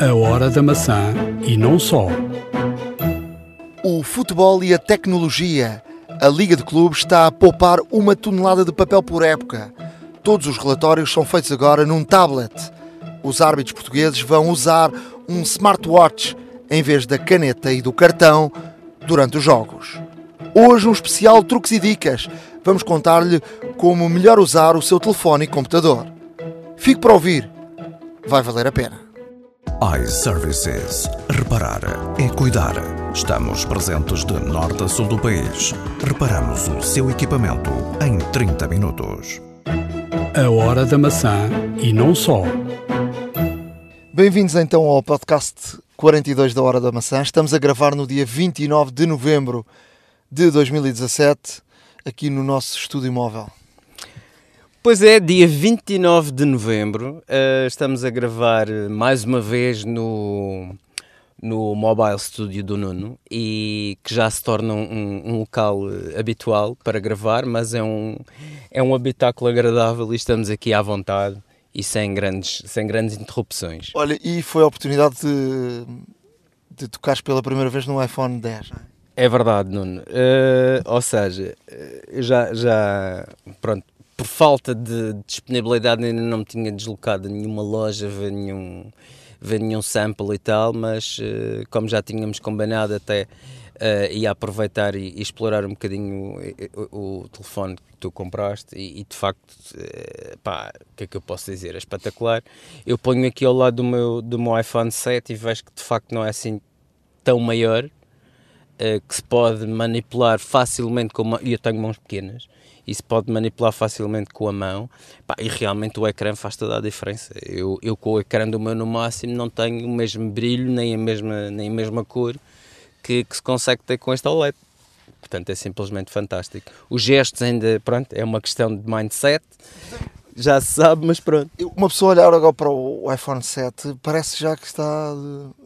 A hora da maçã e não só. O futebol e a tecnologia. A Liga de Clubes está a poupar uma tonelada de papel por época. Todos os relatórios são feitos agora num tablet. Os árbitros portugueses vão usar um smartwatch em vez da caneta e do cartão durante os jogos. Hoje um especial truques e dicas. Vamos contar-lhe como melhor usar o seu telefone e computador. Fique para ouvir. Vai valer a pena. iServices. Reparar é cuidar. Estamos presentes de norte a sul do país. Reparamos o seu equipamento em 30 minutos. A hora da maçã e não só. Bem-vindos então ao podcast 42 da Hora da Maçã. Estamos a gravar no dia 29 de novembro de 2017, aqui no nosso estúdio móvel. Pois é, dia 29 de novembro, uh, estamos a gravar mais uma vez no, no Mobile Studio do Nuno e que já se torna um, um local uh, habitual para gravar, mas é um, é um habitáculo agradável e estamos aqui à vontade e sem grandes, sem grandes interrupções. Olha, e foi a oportunidade de, de tocares pela primeira vez no iPhone 10, não é? É verdade, Nuno. Uh, ou seja, já, já, pronto, por falta de disponibilidade ainda não me tinha deslocado a nenhuma loja, ver nenhum, ver nenhum sample e tal, mas uh, como já tínhamos combinado até uh, ia aproveitar e, e, explorar um bocadinho o, o, o telefone que tu compraste e, e de facto, uh, pá, o que é que eu posso dizer? É espetacular. Eu ponho aqui ao lado do meu, do meu iPhone 7 e vejo que de facto não é assim tão maior, que se pode manipular facilmente com uma... e eu tenho mãos pequenas, e se pode manipular facilmente com a mão pá, e realmente o ecrã faz toda a diferença. Eu, eu com o ecrã do meu no máximo não tenho o mesmo brilho nem a mesma, nem a mesma cor que, que se consegue ter com este OLED. Portanto, é simplesmente fantástico. Os gestos ainda, pronto, é uma questão de mindset, já se sabe, mas pronto. Uma pessoa olhar agora para o iPhone 7 parece já que está,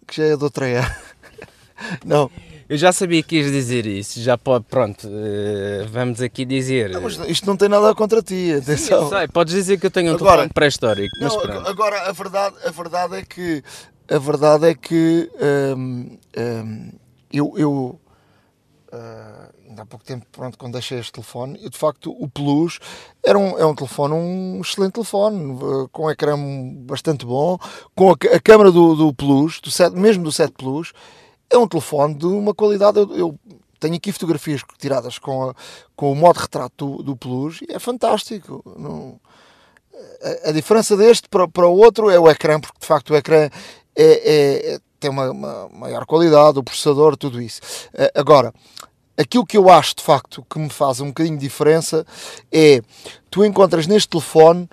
que já é de outra era. Não. Eu já sabia que ias dizer isso, já pode, pronto, uh, vamos aqui dizer. Não, isto não tem nada contra ti, atenção. Sim, sei, podes dizer que eu tenho um agora, telefone pré-histórico, mas pronto. Agora, a verdade, a verdade é que, a verdade é que hum, hum, eu, eu uh, ainda há pouco tempo, pronto, quando deixei este telefone, eu, de facto o Plus era um, é um telefone, um excelente telefone, uh, com um ecrã bastante bom, com a, a câmera do, do Plus, do 7, mesmo do 7 Plus, é um telefone de uma qualidade. Eu, eu tenho aqui fotografias tiradas com, a, com o modo retrato do, do Plus e é fantástico. Não, a, a, diferença deste para, para o outro é o ecrã, porque de facto o ecrã é, é, é tem uma, uma, maior qualidade, o processador, tudo isso. Agora, aquilo que eu acho de facto que me faz um bocadinho de diferença é tu encontras neste telefone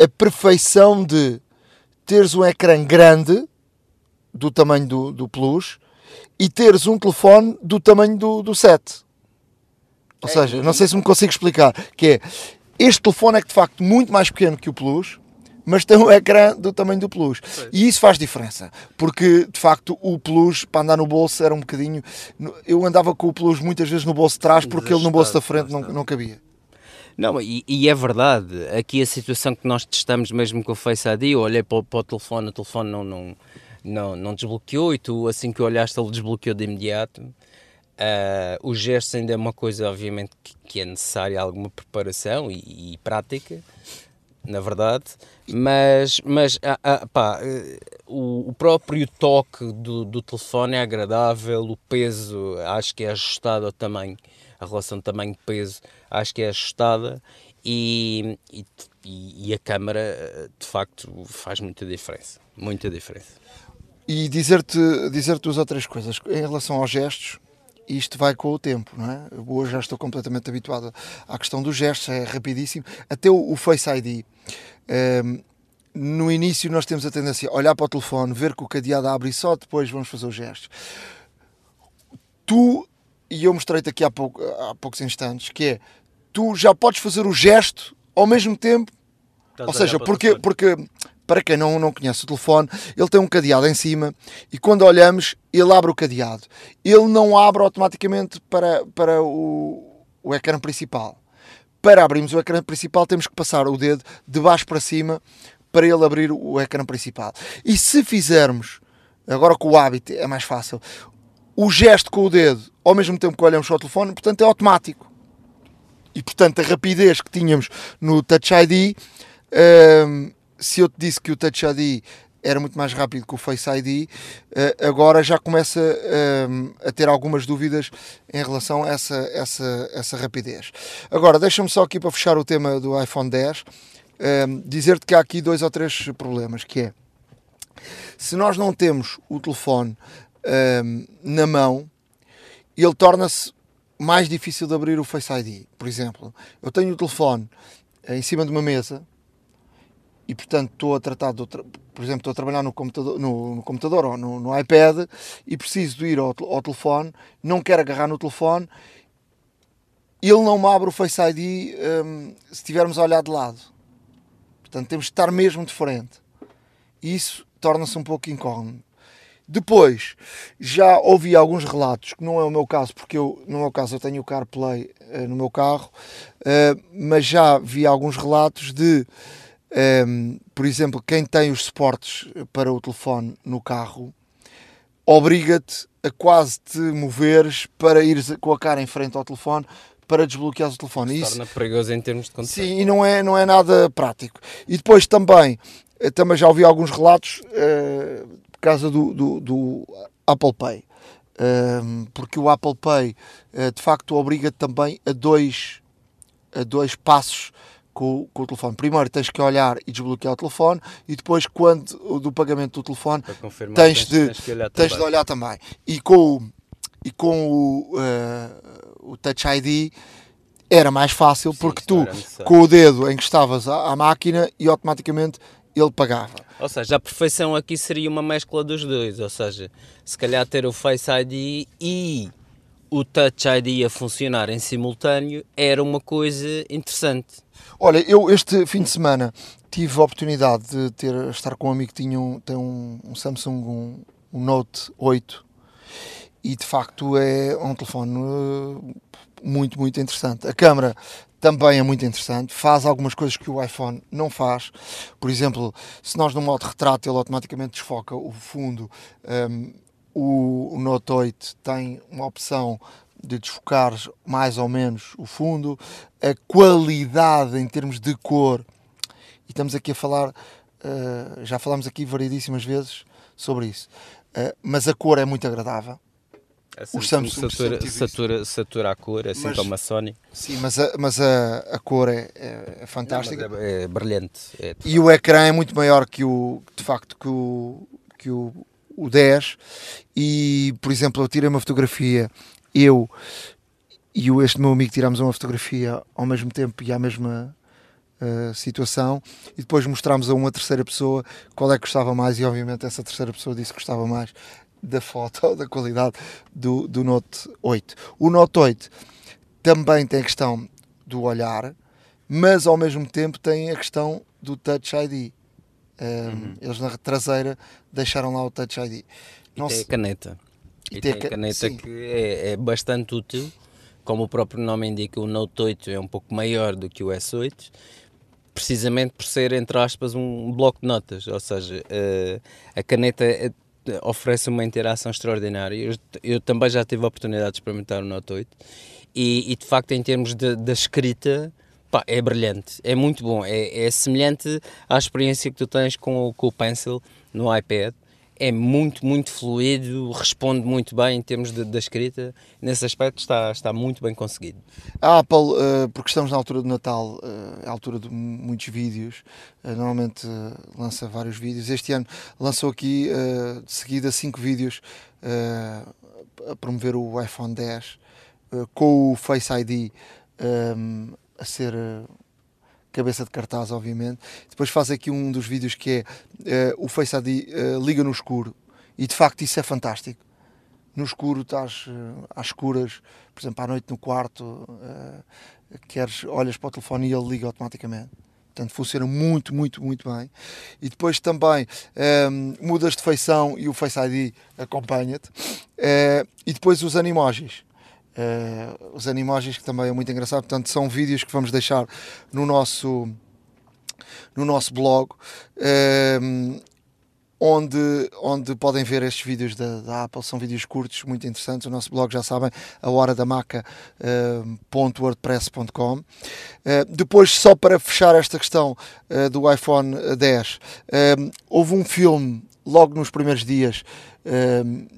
a perfeição de teres um ecrã grande do tamanho do, do Plus e teres um telefone do tamanho do, do 7. Ou é, seja, não sei se me consigo explicar, que é, este telefone é de facto muito mais pequeno que o Plus, mas tem um ecrã do tamanho do Plus. E isso faz diferença, porque de facto o Plus para andar no bolso era um bocadinho. Eu andava com o Plus muitas vezes no bolso de trás porque ele no bolso da frente não, não cabia. Não, e, e, é verdade, aqui a situação que nós testamos mesmo com o Face ID, eu olhei para, para o telefone, o telefone não, não, não, não desbloqueou e tu assim que olhaste ele desbloqueou de imediato. Uh, o gesto ainda é uma coisa obviamente que, que é necessária alguma preparação e, e, prática, na verdade, mas, mas ah, ah, pá, o, o, próprio toque do, do telefone é agradável, o peso acho que é ajustado ao tamanho, a relação tamanho-peso acho que é ajustada e, e, e a câmera de facto faz muita diferença, muita diferença. E dizer-te dizer duas ou três coisas. Em relação aos gestos, isto vai com o tempo, não é? Eu hoje já estou completamente habituado à questão dos gestos, é rapidíssimo. Até o, o Face ID. Um, ehm, no início nós temos a tendência a olhar para o telefone, ver que o cadeado abre e só depois vamos fazer os gestos. Tu, e eu mostrei-te aqui há, pouco, há poucos instantes, que é, tu já podes fazer o gesto ao mesmo tempo, Estás ou seja, porque, porque para quem não, não conhece o telefone, ele tem um cadeado em cima e quando olhamos, ele abre o cadeado. Ele não abre automaticamente para, para o, o ecrã principal. Para abrirmos o ecrã principal, temos que passar o dedo de baixo para cima para ele abrir o ecrã principal. E se fizermos, agora com o hábito é mais fácil, o gesto com o dedo ao mesmo tempo que olhamos para o telefone, portanto é automático. E portanto a rapidez que tínhamos no Touch ID, hum, se eu te disse que o Touch ID era muito mais rápido que o Face ID, uh, agora já começa uh, a ter algumas dúvidas em relação a essa, essa, essa rapidez. Agora, deixa-me só aqui para fechar o tema do iPhone 10, uh, dizer-te que há aqui dois ou três problemas, que é, se nós não temos o telefone na mão, ele torna-se mais difícil de abrir o Face ID. Por exemplo, eu tenho o telefone em cima de uma mesa, e portanto estou a tratar de outra, por exemplo, estou a trabalhar no computador, no, no computador ou no, no, iPad e preciso de ir ao, ao, telefone, não quero agarrar no telefone, ele não me abre o Face ID um, se estivermos a olhar de lado. Portanto, temos de estar mesmo de frente. Isso torna-se um pouco incógnito. Depois, já ouvi alguns relatos, que não é o meu caso, porque eu, no meu caso eu tenho o CarPlay uh, no meu carro, uh, mas já vi alguns relatos de um, ehm, por exemplo, quem tem os suportes para o telefone no carro obriga-te a quase te moveres para ir com a cara em frente ao telefone para desbloquear o telefone. Isso torna perigoso em termos de condução. Sim, e não é, não é nada prático. E depois também, eh, também já ouvi alguns relatos uh, por causa do, do, do Apple Pay. Uh, porque o Apple Pay uh, de facto obriga também a dois, a dois passos com, com, o telefone. Primeiro tens que olhar e desbloquear o telefone e depois, quando do pagamento do telefone, tens, de, tens, de, olhar tens de olhar também. E com, e com o, uh, o Touch ID era mais fácil Sim, porque tu, com o dedo encostavas à, à máquina e automaticamente ele pagava. Ou seja, a perfeição aqui seria uma mescla dos dois, ou seja, se calhar ter o Face ID e o Touch ID a funcionar em simultâneo era uma coisa interessante. Olha, eu este fim de semana tive a oportunidade de ter, estar com um amigo que tinha um, tem um, um Samsung, um, um, Note 8 e de facto é um telefone uh, muito, muito interessante. A câmera também é muito interessante, faz algumas coisas que o iPhone não faz. Por exemplo, se nós no modo retrato ele automaticamente desfoca o fundo, um, o, o Note 8 tem uma opção de desfocar mais ou menos o fundo, a qualidade em termos de cor, e estamos aqui a falar, uh, já falámos aqui variedíssimas vezes sobre isso, uh, mas a cor é muito agradável. É Os Samsung satura, satura, satura a cor, assim mas, como a Sony. Sim, mas a, mas a, a cor é, é, é fantástica. Não, é, é, brilhante. É, e o ecrã é muito maior que o, de facto, que o, que o, o 10. E, por exemplo, eu tirei uma fotografia eu e este meu amigo tirámos uma fotografia ao mesmo tempo e à mesma uh, situação e depois mostramos a uma terceira pessoa qual é que gostava mais e obviamente essa terceira pessoa disse que gostava mais da foto, da qualidade do, do Note 8. O Note 8 também tem a questão do olhar, mas ao mesmo tempo tem a questão do Touch ID. Um, uhum. Eles na traseira deixaram lá o Touch ID. Não e tem se... a caneta. E, tem a caneta sim. que é, é, bastante útil, como o próprio nome indica, o Note 8 é um pouco maior do que o S8, precisamente por ser, entre aspas, um bloco de notas, ou seja, uh, a caneta eh, oferece uma interação extraordinária. Eu, eu, também já tive a oportunidade de experimentar o Note 8 e, e de facto, em termos da escrita, pá, é brilhante, é muito bom, é, é, semelhante à experiência que tu tens com com o Pencil no iPad é muito, muito fluido, responde muito bem em termos da escrita. Nesse aspecto está, está muito bem conseguido. A Apple, uh, porque estamos na altura do Natal, uh, é a altura de muitos vídeos, uh, normalmente lança vários vídeos. Este ano lançou aqui de seguida cinco vídeos a promover o iPhone 10 com o Face ID a ser cabeça de cartaz, obviamente. Depois faz aqui um dos vídeos que é uh, o Face ID uh, liga no escuro e de facto isso é fantástico. No escuro estás uh, às escuras, por exemplo, à noite no quarto, queres, olhas para o telefone e ele liga automaticamente. Portanto, funciona muito, muito, muito bem. E depois também um, mudas de feição e o Face ID acompanha-te. e depois os animojis Uh, os animojis que também é muito engraçado, portanto são vídeos que vamos deixar no nosso no nosso blog, ehm, onde, onde podem ver estes vídeos da, da, Apple. São vídeos curtos, muito interessantes. O nosso blog, já sabem, a hora da. Uh, uh, depois, só para fechar esta questão uh, do iPhone 10, houve um filme logo nos primeiros dias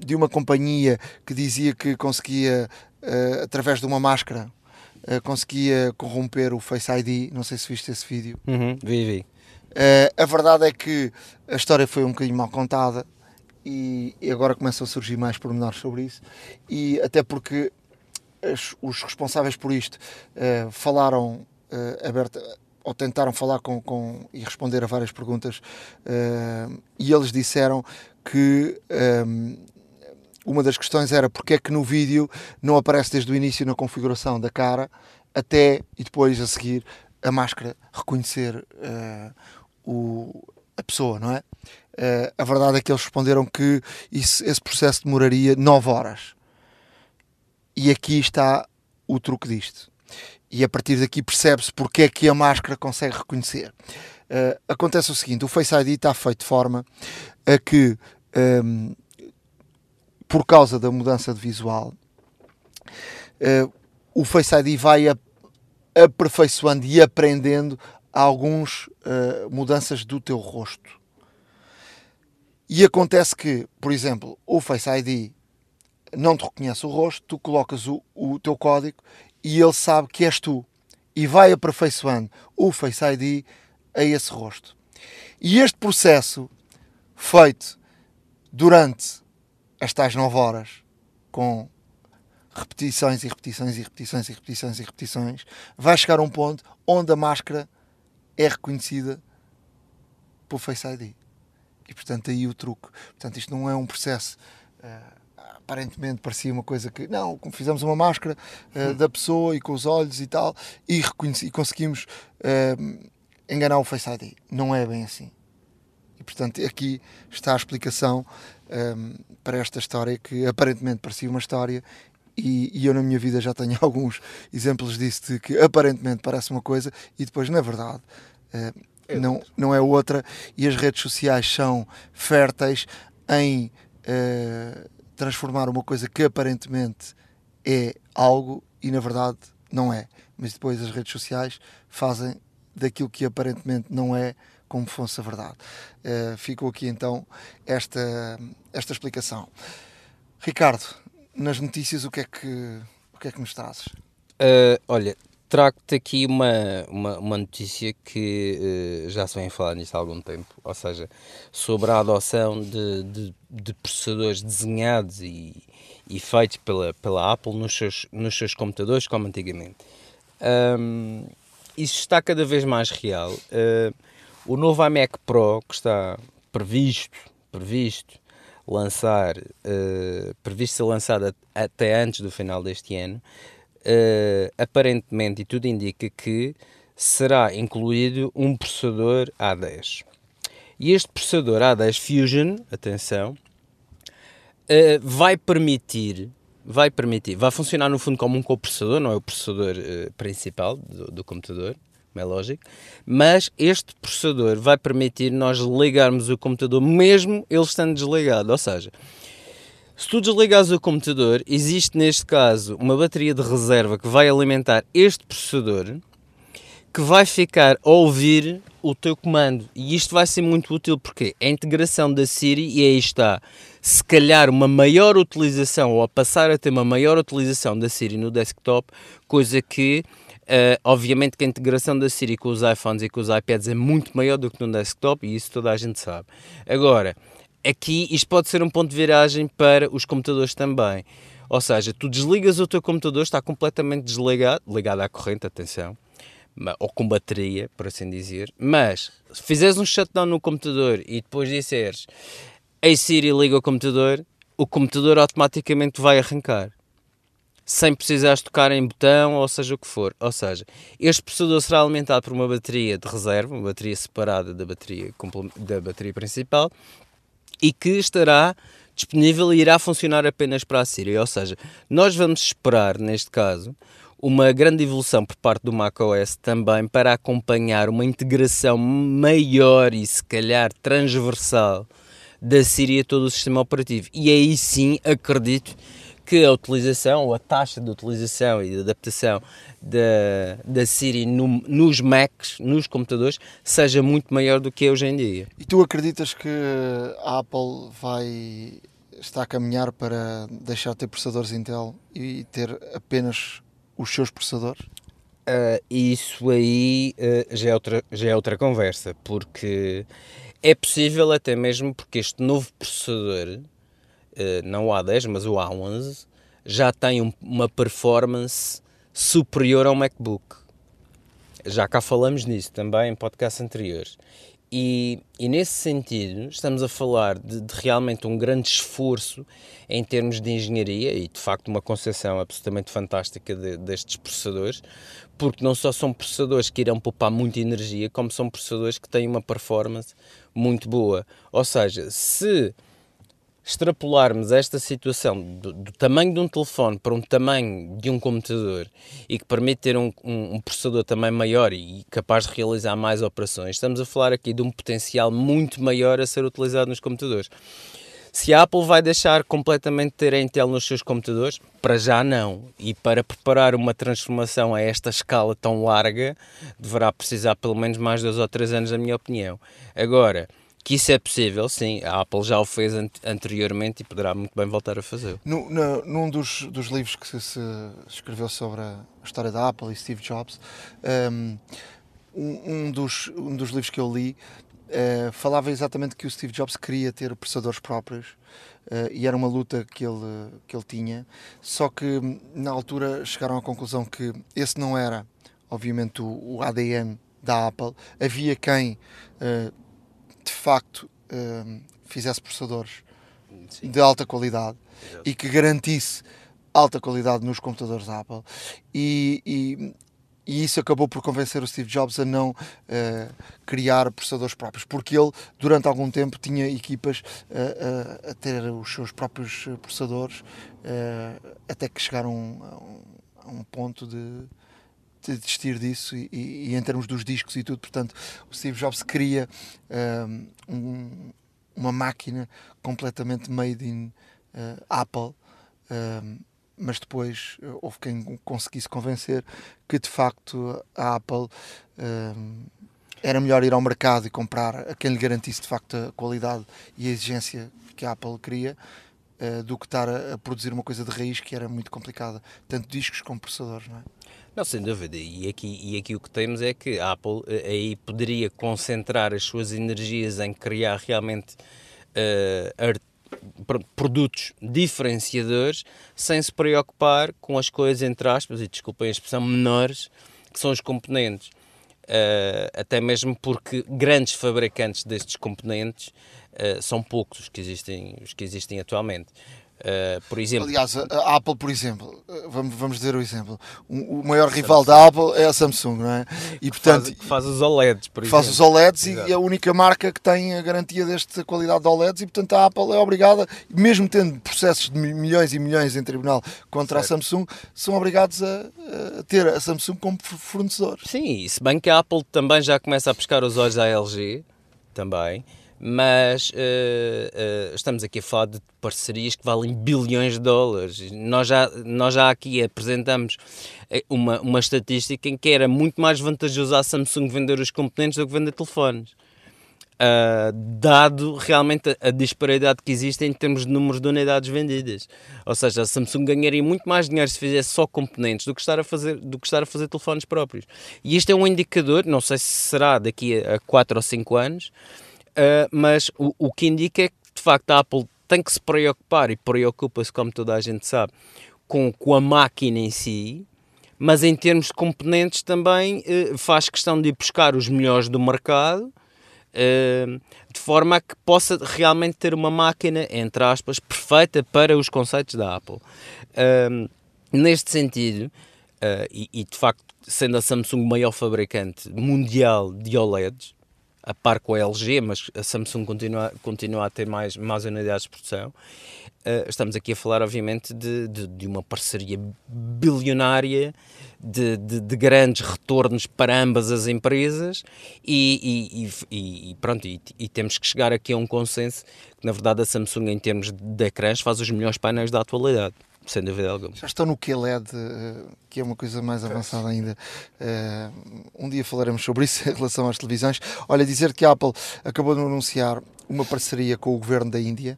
de uma companhia que dizia que conseguia, através de uma máscara, conseguia corromper o Face ID. Não sei se viste esse vídeo. Uhum, vi, vi. Uh, a verdade é que a história foi um bocadinho mal contada e, e agora começam a surgir mais pormenores sobre isso. E até porque as, os responsáveis por isto uh, falaram uh, aberta ou tentaram falar com, com, e responder a várias perguntas e eles disseram que um, uma das questões era porque é que no vídeo não aparece desde o início na configuração da cara até e depois a seguir a máscara reconhecer uh, o, a pessoa, não é? Uh, a verdade é que eles responderam que isso, esse processo demoraria 9 horas. E aqui está o truque disto. E a partir daqui percebe-se porque é que a máscara consegue reconhecer. Uh, acontece o seguinte: o Face ID está feito de forma a que, um, ehm, por causa da mudança de visual, uh, o Face ID vai aperfeiçoando e aprendendo algumas uh, mudanças do teu rosto. E acontece que, por exemplo, o Face ID não te reconhece o rosto, tu colocas o, o teu código e ele sabe que és tu. E vai aperfeiçoando o Face ID a esse rosto. E este processo, feito durante as tais 9 horas, com repetições e repetições e repetições e repetições e repetições, vai chegar a um ponto onde a máscara é reconhecida pelo Face ID. E portanto aí o truque. Portanto, isto não é um processo. Uh, aparentemente parecia uma coisa que não, fizemos uma máscara uh, da pessoa e com os olhos e tal e, e conseguimos uh, enganar o Face ID. Não é bem assim. E portanto aqui está a explicação um, para esta história que aparentemente parecia uma história e, e, eu na minha vida já tenho alguns exemplos disso de que aparentemente parece uma coisa e depois na verdade uh, é não, não é outra e as redes sociais são férteis em uh, transformar uma coisa que aparentemente é algo e na verdade não é. Mas depois as redes sociais fazem daquilo que aparentemente não é como fosse a verdade. Uh, ficou aqui então esta, esta explicação Ricardo, nas notícias, o que é que, o que, é que nos trazes? Uh, olha, trago-te aqui uma, uma, uma, notícia que uh, já se vem a falar nisso há algum tempo, ou seja, sobre a adoção de, de, de processadores desenhados e, e feitos pela, pela Apple nos seus, nos seus computadores, como antigamente. Um, isso está cada vez mais real. Uh, o novo iMac Pro, que está previsto, previsto lançar, uh, previsto ser lançado até antes do final deste ano, uh, aparentemente, e tudo indica que será incluído um processador A10. E este processador A10 Fusion, atenção, uh, vai permitir, vai permitir, vai funcionar no fundo como um coprocessador, não é o processador principal do, do computador, é lógico, mas este processador vai permitir nós ligarmos o computador mesmo ele estando desligado, ou seja, se tu desligares o computador, existe neste caso uma bateria de reserva que vai alimentar este processador que vai ficar a ouvir o teu comando. E isto vai ser muito útil porque a integração da Siri, e aí está, se calhar uma maior utilização ou a passar a ter uma maior utilização da Siri no desktop, coisa que Uh, obviamente que a integração da Siri com os iPhones e com os iPads é muito maior do que no desktop e isso toda a gente sabe. Agora, aqui isto pode ser um ponto de viragem para os computadores também. Ou seja, tu desligas o teu computador, está completamente desligado, ligado à corrente, atenção, ou com bateria, por assim dizer, mas se fizeres um shutdown no computador e depois disseres Ei Siri, liga o computador, o computador automaticamente vai arrancar sem precisares tocar em botão ou seja o que for. Ou seja, este processador será alimentado por uma bateria de reserva, uma bateria separada da bateria, da bateria principal e que estará disponível e irá funcionar apenas para a Siri. Ou seja, nós vamos esperar, neste caso, uma grande evolução por parte do macOS também para acompanhar uma integração maior e se calhar transversal da Siri a todo o sistema operativo. E aí sim acredito que a utilização ou a taxa de utilização e de adaptação da, da Siri no, nos Macs, nos computadores, seja muito maior do que é hoje em dia. E tu acreditas que a Apple vai está a caminhar para deixar de ter processadores Intel e ter apenas os seus processadores? Uh, isso aí uh, já, é outra, já é outra conversa, porque é possível até mesmo porque este novo processador, não o A10, mas o A11, já tem um, uma performance superior ao MacBook. Já cá falamos nisso também em podcasts anteriores. E, e, nesse sentido, estamos a falar de, de, realmente um grande esforço em termos de engenharia e de facto uma concepção absolutamente fantástica de, destes processadores, porque não só são processadores que irão poupar muita energia, como são processadores que têm uma performance muito boa. Ou seja, se extrapolarmos esta situação do, do, tamanho de um telefone para um tamanho de um computador e que permite ter um, um, um, processador também maior e capaz de realizar mais operações, estamos a falar aqui de um potencial muito maior a ser utilizado nos computadores. Se a Apple vai deixar completamente ter a Intel nos seus computadores, para já não. E para preparar uma transformação a esta escala tão larga, deverá precisar pelo menos mais dois ou três anos, na minha opinião. Agora, que isso é possível, sim. A Apple já o fez anteriormente e poderá muito bem voltar a fazer. Num dos, dos livros que se escreveu sobre a história da Apple e Steve Jobs, um, um, dos, um dos livros que eu li uh, falava exatamente que o Steve Jobs queria ter processadores próprios uh, e era uma luta que ele, que ele tinha. Só que na altura chegaram à conclusão que esse não era, obviamente, o, o ADN da Apple. Havia quem. Uh, de facto um, fizesse processadores Sim. de alta qualidade Exato. e que garantisse alta qualidade nos computadores Apple e, e, e, isso acabou por convencer o Steve Jobs a não uh, criar processadores próprios, porque ele durante algum tempo tinha equipas uh, uh, a ter os seus próprios processadores até que chegaram a um, a um ponto de de desistir disso e, e, e, em termos dos discos e tudo, portanto, o Steve Jobs queria um, uma máquina completamente made in uh, Apple, um, mas depois houve quem conseguisse convencer que de facto a Apple um, era melhor ir ao mercado e comprar a quem lhe garantisse de facto a qualidade e a exigência que a Apple queria uh, do que estar a, produzir uma coisa de raiz que era muito complicada, tanto discos como processadores, não é? Não, sem dúvida. E aqui, e aqui o que temos é que a Apple eh, aí poderia concentrar as suas energias em criar realmente uh, produtos diferenciadores sem se preocupar com as coisas, entre aspas, e desculpem a expressão, menores, que são os componentes. Uh, até mesmo porque grandes fabricantes destes componentes uh, são poucos os que existem, os que existem atualmente. Uh, por exemplo. Aliás, a Apple, por exemplo, eh, vamos, vamos dizer o exemplo, o, o maior rival da Apple é a Samsung, não é? E portanto. Faz, faz os OLEDs, por faz exemplo. Faz os OLEDs Exato. e é a única marca que tem a garantia desta qualidade de OLEDs e portanto a Apple é obrigada, mesmo tendo processos de milhões e milhões em tribunal contra certo. a Samsung, são obrigados a, a, ter a Samsung como fornecedor. Sim, se bem que a Apple também já começa a pescar os olhos à LG, também mas uh, uh, estamos aqui a falar de parcerias que valem bilhões de dólares. Nós já, nós já aqui apresentamos eh, uma, uma estatística em que era muito mais vantajoso a Samsung vender os componentes do que vender telefones. Uh, dado realmente a, a, disparidade que existe em termos de números de unidades vendidas. Ou seja, a Samsung ganharia muito mais dinheiro se fizesse só componentes do que estar a fazer, do que estar a fazer telefones próprios. E isto é um indicador, não sei se será daqui a 4 ou 5 anos, Uh, mas o, o que indica é que, de facto, a Apple tem que se preocupar e preocupa-se, como toda a gente sabe, com, com a máquina em si, mas em termos de componentes também uh, faz questão de ir buscar os melhores do mercado, uh, de forma a que possa realmente ter uma máquina, entre aspas, perfeita para os conceitos da Apple. neste sentido, e, e de facto, sendo a Samsung o maior fabricante mundial de OLEDs, a par com a LG, mas a Samsung continua, continua a ter mais, mais unidades de produção. Uh, estamos aqui a falar, obviamente, de, de, de uma parceria bilionária, de, de, de, grandes retornos para ambas as empresas e, e, e, e pronto, e, temos que chegar aqui a um consenso que, na verdade, a Samsung, em termos de ecrãs, faz os melhores painéis da atualidade sem dúvida alguma. Já estão no QLED, eh, que é uma coisa mais avançada ainda. Eh, um dia falaremos sobre isso em relação às televisões. Olha, dizer que a Apple acabou de anunciar uma parceria com o governo da Índia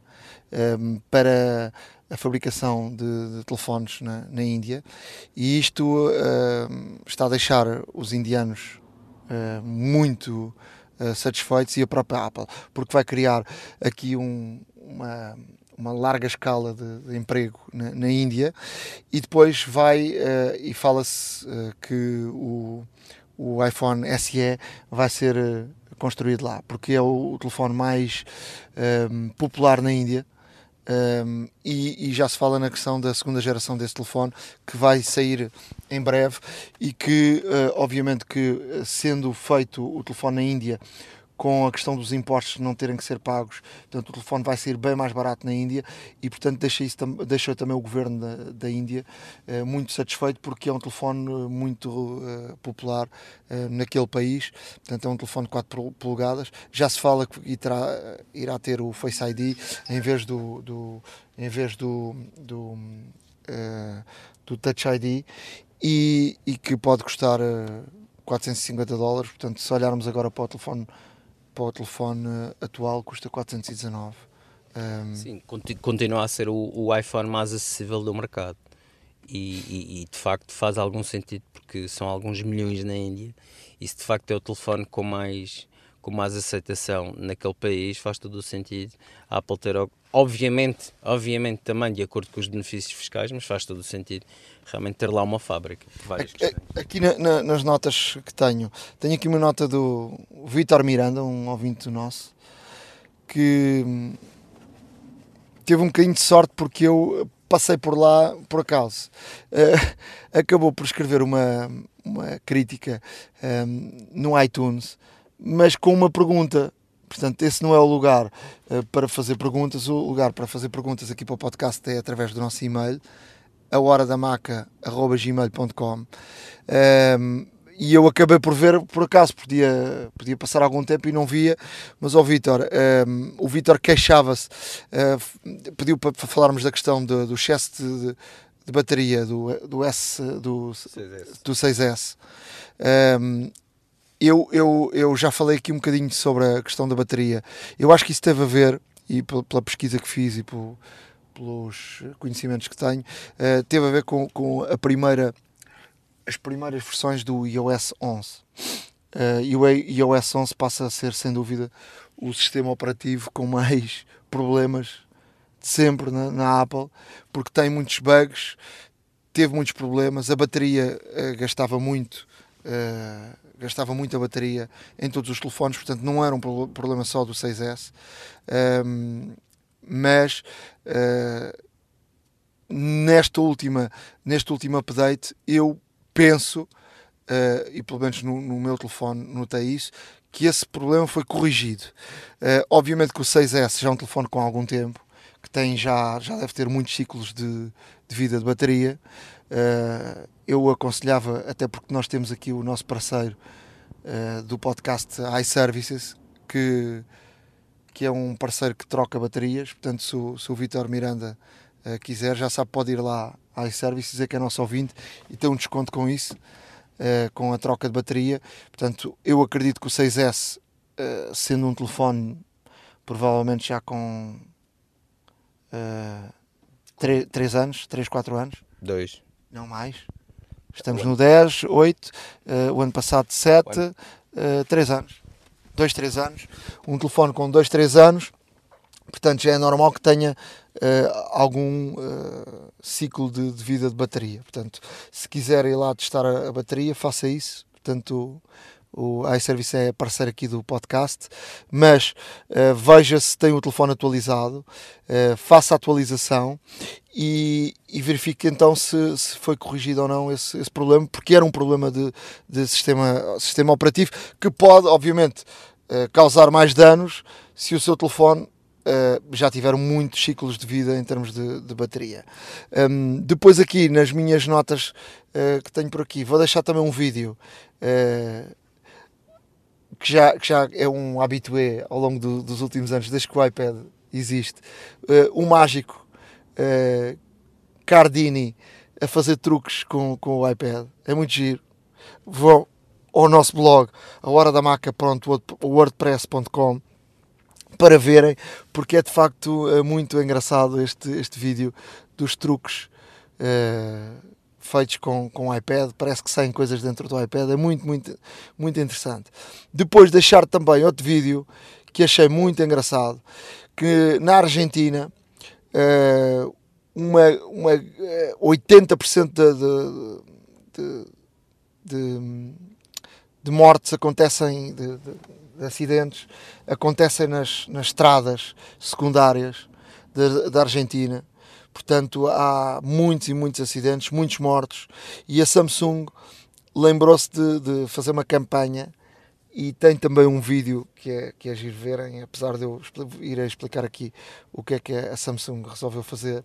eh, para a fabricação de, de telefones na, na, Índia e isto está a deixar os indianos muito satisfeitos e a própria Apple, porque vai criar aqui um, uma uma larga escala de, de emprego na, na, Índia e depois vai uh, e fala-se uh, que o, o iPhone SE vai ser uh, construído lá porque é o, o telefone mais popular na Índia um, e, e, já se fala na questão da segunda geração desse telefone que vai sair em breve e que obviamente que sendo feito o telefone na Índia com a questão dos impostos não terem que ser pagos. Portanto, o telefone vai sair bem mais barato na Índia e, portanto, deixa, isso, deixa também o governo da, da Índia eh, muito satisfeito porque é um telefone eh, muito eh, popular eh, naquele país. Portanto, é um telefone de 4 polegadas. Já se fala que irá, irá ter o Face ID em vez do, do em vez do, do, eh, do Touch ID e, e que pode custar 450 eh, dólares. Portanto, se olharmos agora para o telefone para o telefone atual custa 419. Um... Sim, continua a ser o, o, iPhone mais acessível do mercado. E, e, e, de facto faz algum sentido porque são alguns milhões na Índia e se de facto é o telefone com mais com mais aceitação naquele país faz todo o sentido a Apple ter obviamente obviamente também de acordo com os benefícios fiscais mas faz todo o sentido realmente ter lá uma fábrica. Aqui, na, na, nas notas que tenho, tenho aqui uma nota do Vitor Miranda, um ouvinte nosso, que hum, teve um bocadinho de sorte porque eu passei por lá por acaso. Uh, acabou por escrever uma, uma crítica um, no iTunes, mas com uma pergunta. Portanto, esse não é o lugar uh, para fazer perguntas. O lugar para fazer perguntas aqui para o podcast é através do nosso e-mail a hora da maca gmail.com um, e eu acabei por ver, por acaso podia, podia passar algum tempo e não via, mas ao Vitor, um, o Vitor queixava-se, uh, pediu para, falarmos da questão de, do excesso de, de, bateria do, do, S, do 6S. Do 6S. Um, eu, eu, eu já falei aqui um bocadinho sobre a questão da bateria. Eu acho que isso teve a ver, e pela, pesquisa que fiz e pelo, pelos conhecimentos que tenho, uh, teve a ver com, com a primeira, as primeiras versões do iOS 11. Uh, e o iOS 11 passa a ser, sem dúvida, o sistema operativo com mais problemas de sempre na, na Apple, porque tem muitos bugs, teve muitos problemas, a bateria uh, gastava muito. Uh, gastava muita bateria em todos os telefones, portanto não era um problema só do 6S. Um, mas uh, nesta última neste último update eu penso uh, e pelo menos no, no, meu telefone notei isso que esse problema foi corrigido uh, obviamente que o 6S já é um telefone com algum tempo que tem já já deve ter muitos ciclos de, de vida de bateria eu aconselhava até porque nós temos aqui o nosso parceiro do podcast iServices que que é um parceiro que troca baterias. Portanto, se o, se o Vitor Miranda uh, quiser, já sabe, pode ir lá à iService dizer que é nosso ouvinte e ter um desconto com isso, com a troca de bateria. Portanto, eu acredito que o 6S, uh, eh, sendo um telefone provavelmente já com 3 anos, 3, 4 anos. 2. Não mais. Estamos no 10, 8, o ano passado 7, 3 anos. 2, 3 anos, um telefone com 2, 3 anos, portanto já é normal que tenha uh, algum uh, ciclo de, de, vida de bateria. Portanto, se quiser ir lá testar a, a bateria, faça isso. Portanto, o, o iService é parceiro aqui do podcast, mas uh, veja se tem o telefone atualizado, faça a atualização e, e então se, se, foi corrigido ou não esse, esse problema, porque era um problema de, de sistema, sistema operativo que pode, obviamente, uh, causar mais danos se o seu telefone uh, já tiver muitos ciclos de vida em termos de, de bateria. Depois aqui nas minhas notas uh, que tenho por aqui, vou deixar também um vídeo que, já, que já é um habitué ao longo do, dos últimos anos, desde que o iPad existe. o mágico Cardini a fazer truques com, com o iPad. É muito giro. Vão ao nosso blog, a hora da maca, pronto, wordpress.com para verem, porque é de facto é muito engraçado este, este vídeo dos truques uh, feitos com, com o iPad. Parece que saem coisas dentro do iPad, é muito, muito, muito interessante. Depois deixar também outro vídeo que achei muito engraçado, que na Argentina uh, uma, uma 80% de, de, de, de, mortes acontecem de, de acidentes acontecem nas, nas estradas secundárias da Argentina. Portanto, há muitos e muitos acidentes, muitos mortos. E a Samsung lembrou-se de, de, fazer uma campanha e tem também um vídeo que é, que é giro verem, apesar de eu ir a explicar aqui o que é que a Samsung resolveu fazer.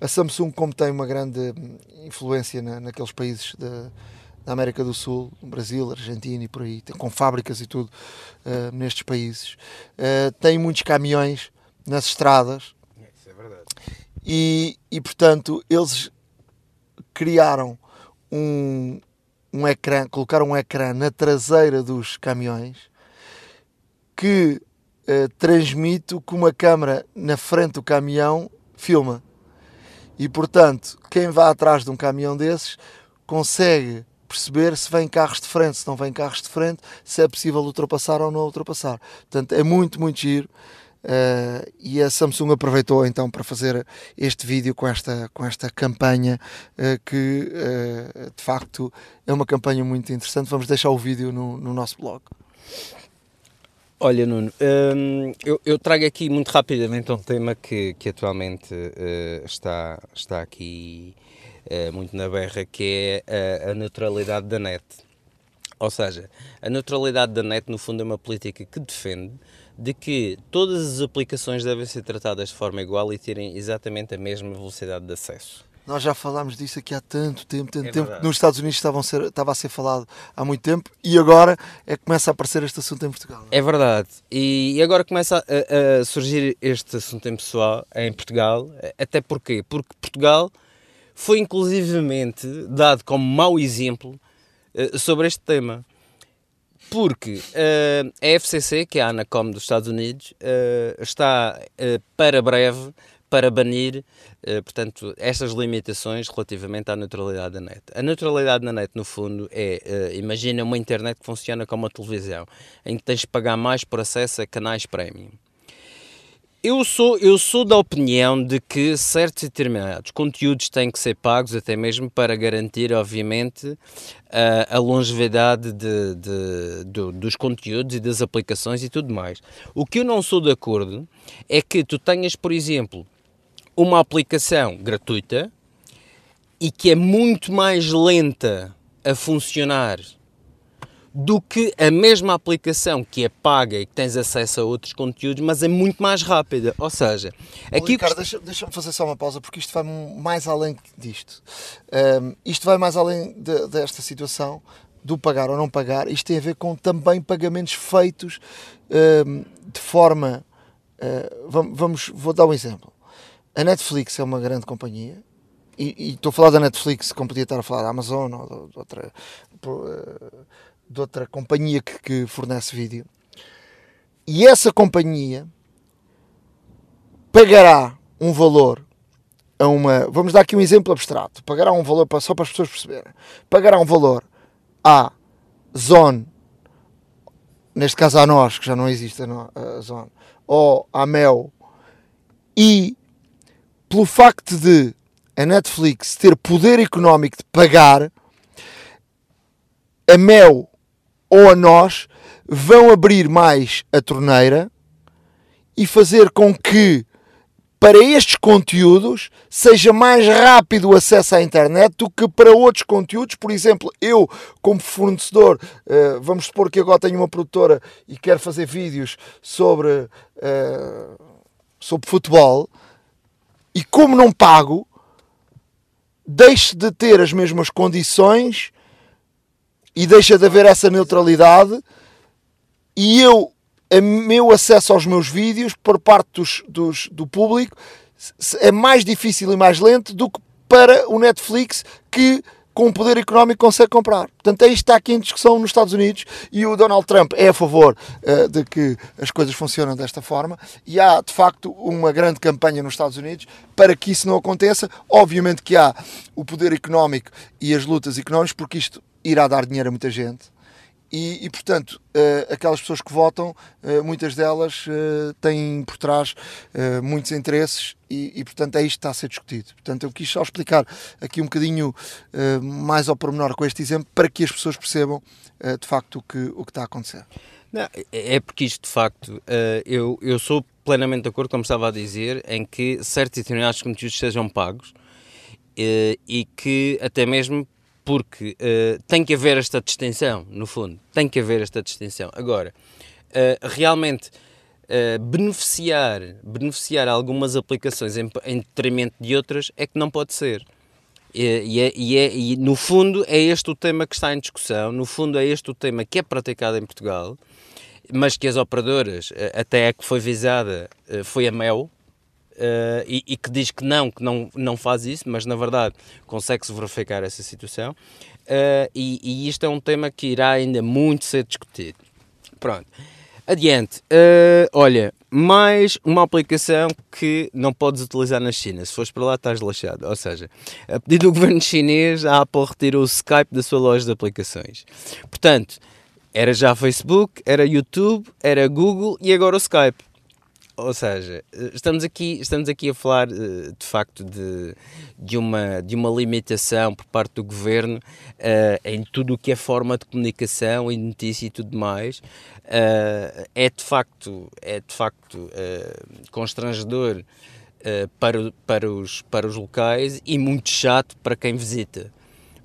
A Samsung, como tem uma grande influência na, naqueles países de, da América do Sul, Brasil, Argentina e por aí, com fábricas e tudo uh, nestes países. Uh, tem muitos caminhões nas estradas. Isso é verdade. E, e portanto, eles criaram um, um ecrã, colocaram um ecrã na traseira dos caminhões que uh, transmite o que uma câmera na frente do caminhão filma. E portanto, quem vai atrás de um caminhão desses consegue perceber se vem carros de frente, se não vem carros de frente, se é possível ultrapassar ou não ultrapassar. Portanto, é muito, muito giro. Uh, e a Samsung aproveitou então para fazer este vídeo com esta, com esta campanha uh, que uh, de facto é uma campanha muito interessante. Vamos deixar o vídeo no, no nosso blog. Olha, Nuno, hum, eu, eu, trago aqui muito rapidamente um tema que, que atualmente está, está aqui muito na berra, que é a, a neutralidade da net. Ou seja, a neutralidade da net, no fundo, é uma política que defende de que todas as aplicações devem ser tratadas de forma igual e terem exatamente a mesma velocidade de acesso. Nós já falámos disso aqui há tanto tempo, tanto é tempo que nos Estados Unidos estavam ser, estava a ser falado há muito tempo e agora é que começa a aparecer este assunto em Portugal. É verdade. E agora começa a, a surgir este assunto em, pessoal, em Portugal. Até porquê? Porque Portugal foi inclusivamente dado como mau exemplo uh, sobre este tema. Porque uh, a FCC, que é a Anacom dos Estados Unidos, uh, está para breve para banir, portanto, estas limitações relativamente à neutralidade da net. A neutralidade da net, no fundo, é, imagina uma internet que funciona como uma televisão, em que tens de pagar mais por acesso a canais premium. Eu sou, eu sou da opinião de que certos determinados conteúdos têm que ser pagos, até mesmo para garantir, obviamente, a, a longevidade de, de, de, dos conteúdos e das aplicações e tudo mais. O que eu não sou de acordo é que tu tenhas, por exemplo, uma aplicação gratuita e que é muito mais lenta a funcionar do que a mesma aplicação que é paga e que tens acesso a outros conteúdos, mas é muito mais rápida. Ou seja, aqui. Ricardo, deixa, deixa-me fazer só uma pausa, porque isto vai mais além disto. Um, isto vai mais além de, desta situação do pagar ou não pagar. Isto tem a ver com também pagamentos feitos um, de forma. Uh, vamos, vamos, vou dar um exemplo. A Netflix é uma grande companhia, e, e, estou a falar da Netflix, como podia estar a falar da Amazon ou de, outra. Uh, de outra companhia que, que fornece vídeo. E essa companhia pagará um valor a uma. Vamos dar aqui um exemplo abstrato. Pagará um valor, só para as pessoas perceberem. Pagará um valor à Zone, neste caso a nós, que já não existe a Zone, ou à Mel, e pelo facto de a Netflix ter poder económico de pagar, a Mel ou a nós vão abrir mais a torneira e fazer com que para estes conteúdos seja mais rápido o acesso à internet do que para outros conteúdos. Por exemplo, eu, como fornecedor, uh, vamos supor que agora tenho uma produtora e quero fazer vídeos sobre, uh, sobre futebol e como não pago, deixe de ter as mesmas condições e deixa de haver essa neutralidade e eu o meu acesso aos meus vídeos por parte dos, dos, do público é mais difícil e mais lento do que para o Netflix que com o poder económico consegue comprar. Portanto, é isto que está aqui em discussão nos Estados Unidos e o Donald Trump é a favor uh, de que as coisas funcionem desta forma e há, de facto, uma grande campanha nos Estados Unidos para que isso não aconteça. Obviamente que há o poder económico e as lutas económicas, porque isto irá dar dinheiro a muita gente e, e, portanto, uh, aquelas pessoas que votam, uh, muitas delas uh, têm por trás muitos interesses e, e, portanto, é isto que está a ser discutido. Portanto, eu quis só explicar aqui um bocadinho mais ao pormenor com este exemplo para que as pessoas percebam de facto o que, o que está a acontecer. Não, é, porque isto, de facto, eu, eu sou plenamente de acordo, como estava a dizer, em que certos determinados conteúdos sejam pagos e que até mesmo porque uh, tem que haver esta distinção, no fundo, tem que haver esta distinção. Agora, uh, realmente uh, beneficiar, beneficiar algumas aplicações em, em, detrimento de outras é que não pode ser. E, é, e, é, e, no fundo é este o tema que está em discussão, no fundo é este o tema que é praticado em Portugal, mas que as operadoras, até a que foi visada, foi a Mel, Uh, e, e, que diz que não, que não, não faz isso, mas na verdade consegue-se verificar essa situação. Uh, e, e, isto é um tema que irá ainda muito ser discutido. Pronto. Adiante. Uh, olha, mais uma aplicação que não podes utilizar na China. Se fores para lá, estás relaxado. Ou seja, a pedido do governo chinês, a Apple retirou o Skype da sua loja de aplicações. Portanto, era já Facebook, era YouTube, era Google e agora o Skype. Ou seja, estamos aqui, estamos aqui a falar eh, de facto de, de, uma, de uma limitação por parte do governo uh, em tudo o que é forma de comunicação e notícia e tudo mais. Uh, é de facto, é de facto uh, constrangedor para, para, os, para os locais e muito chato para quem visita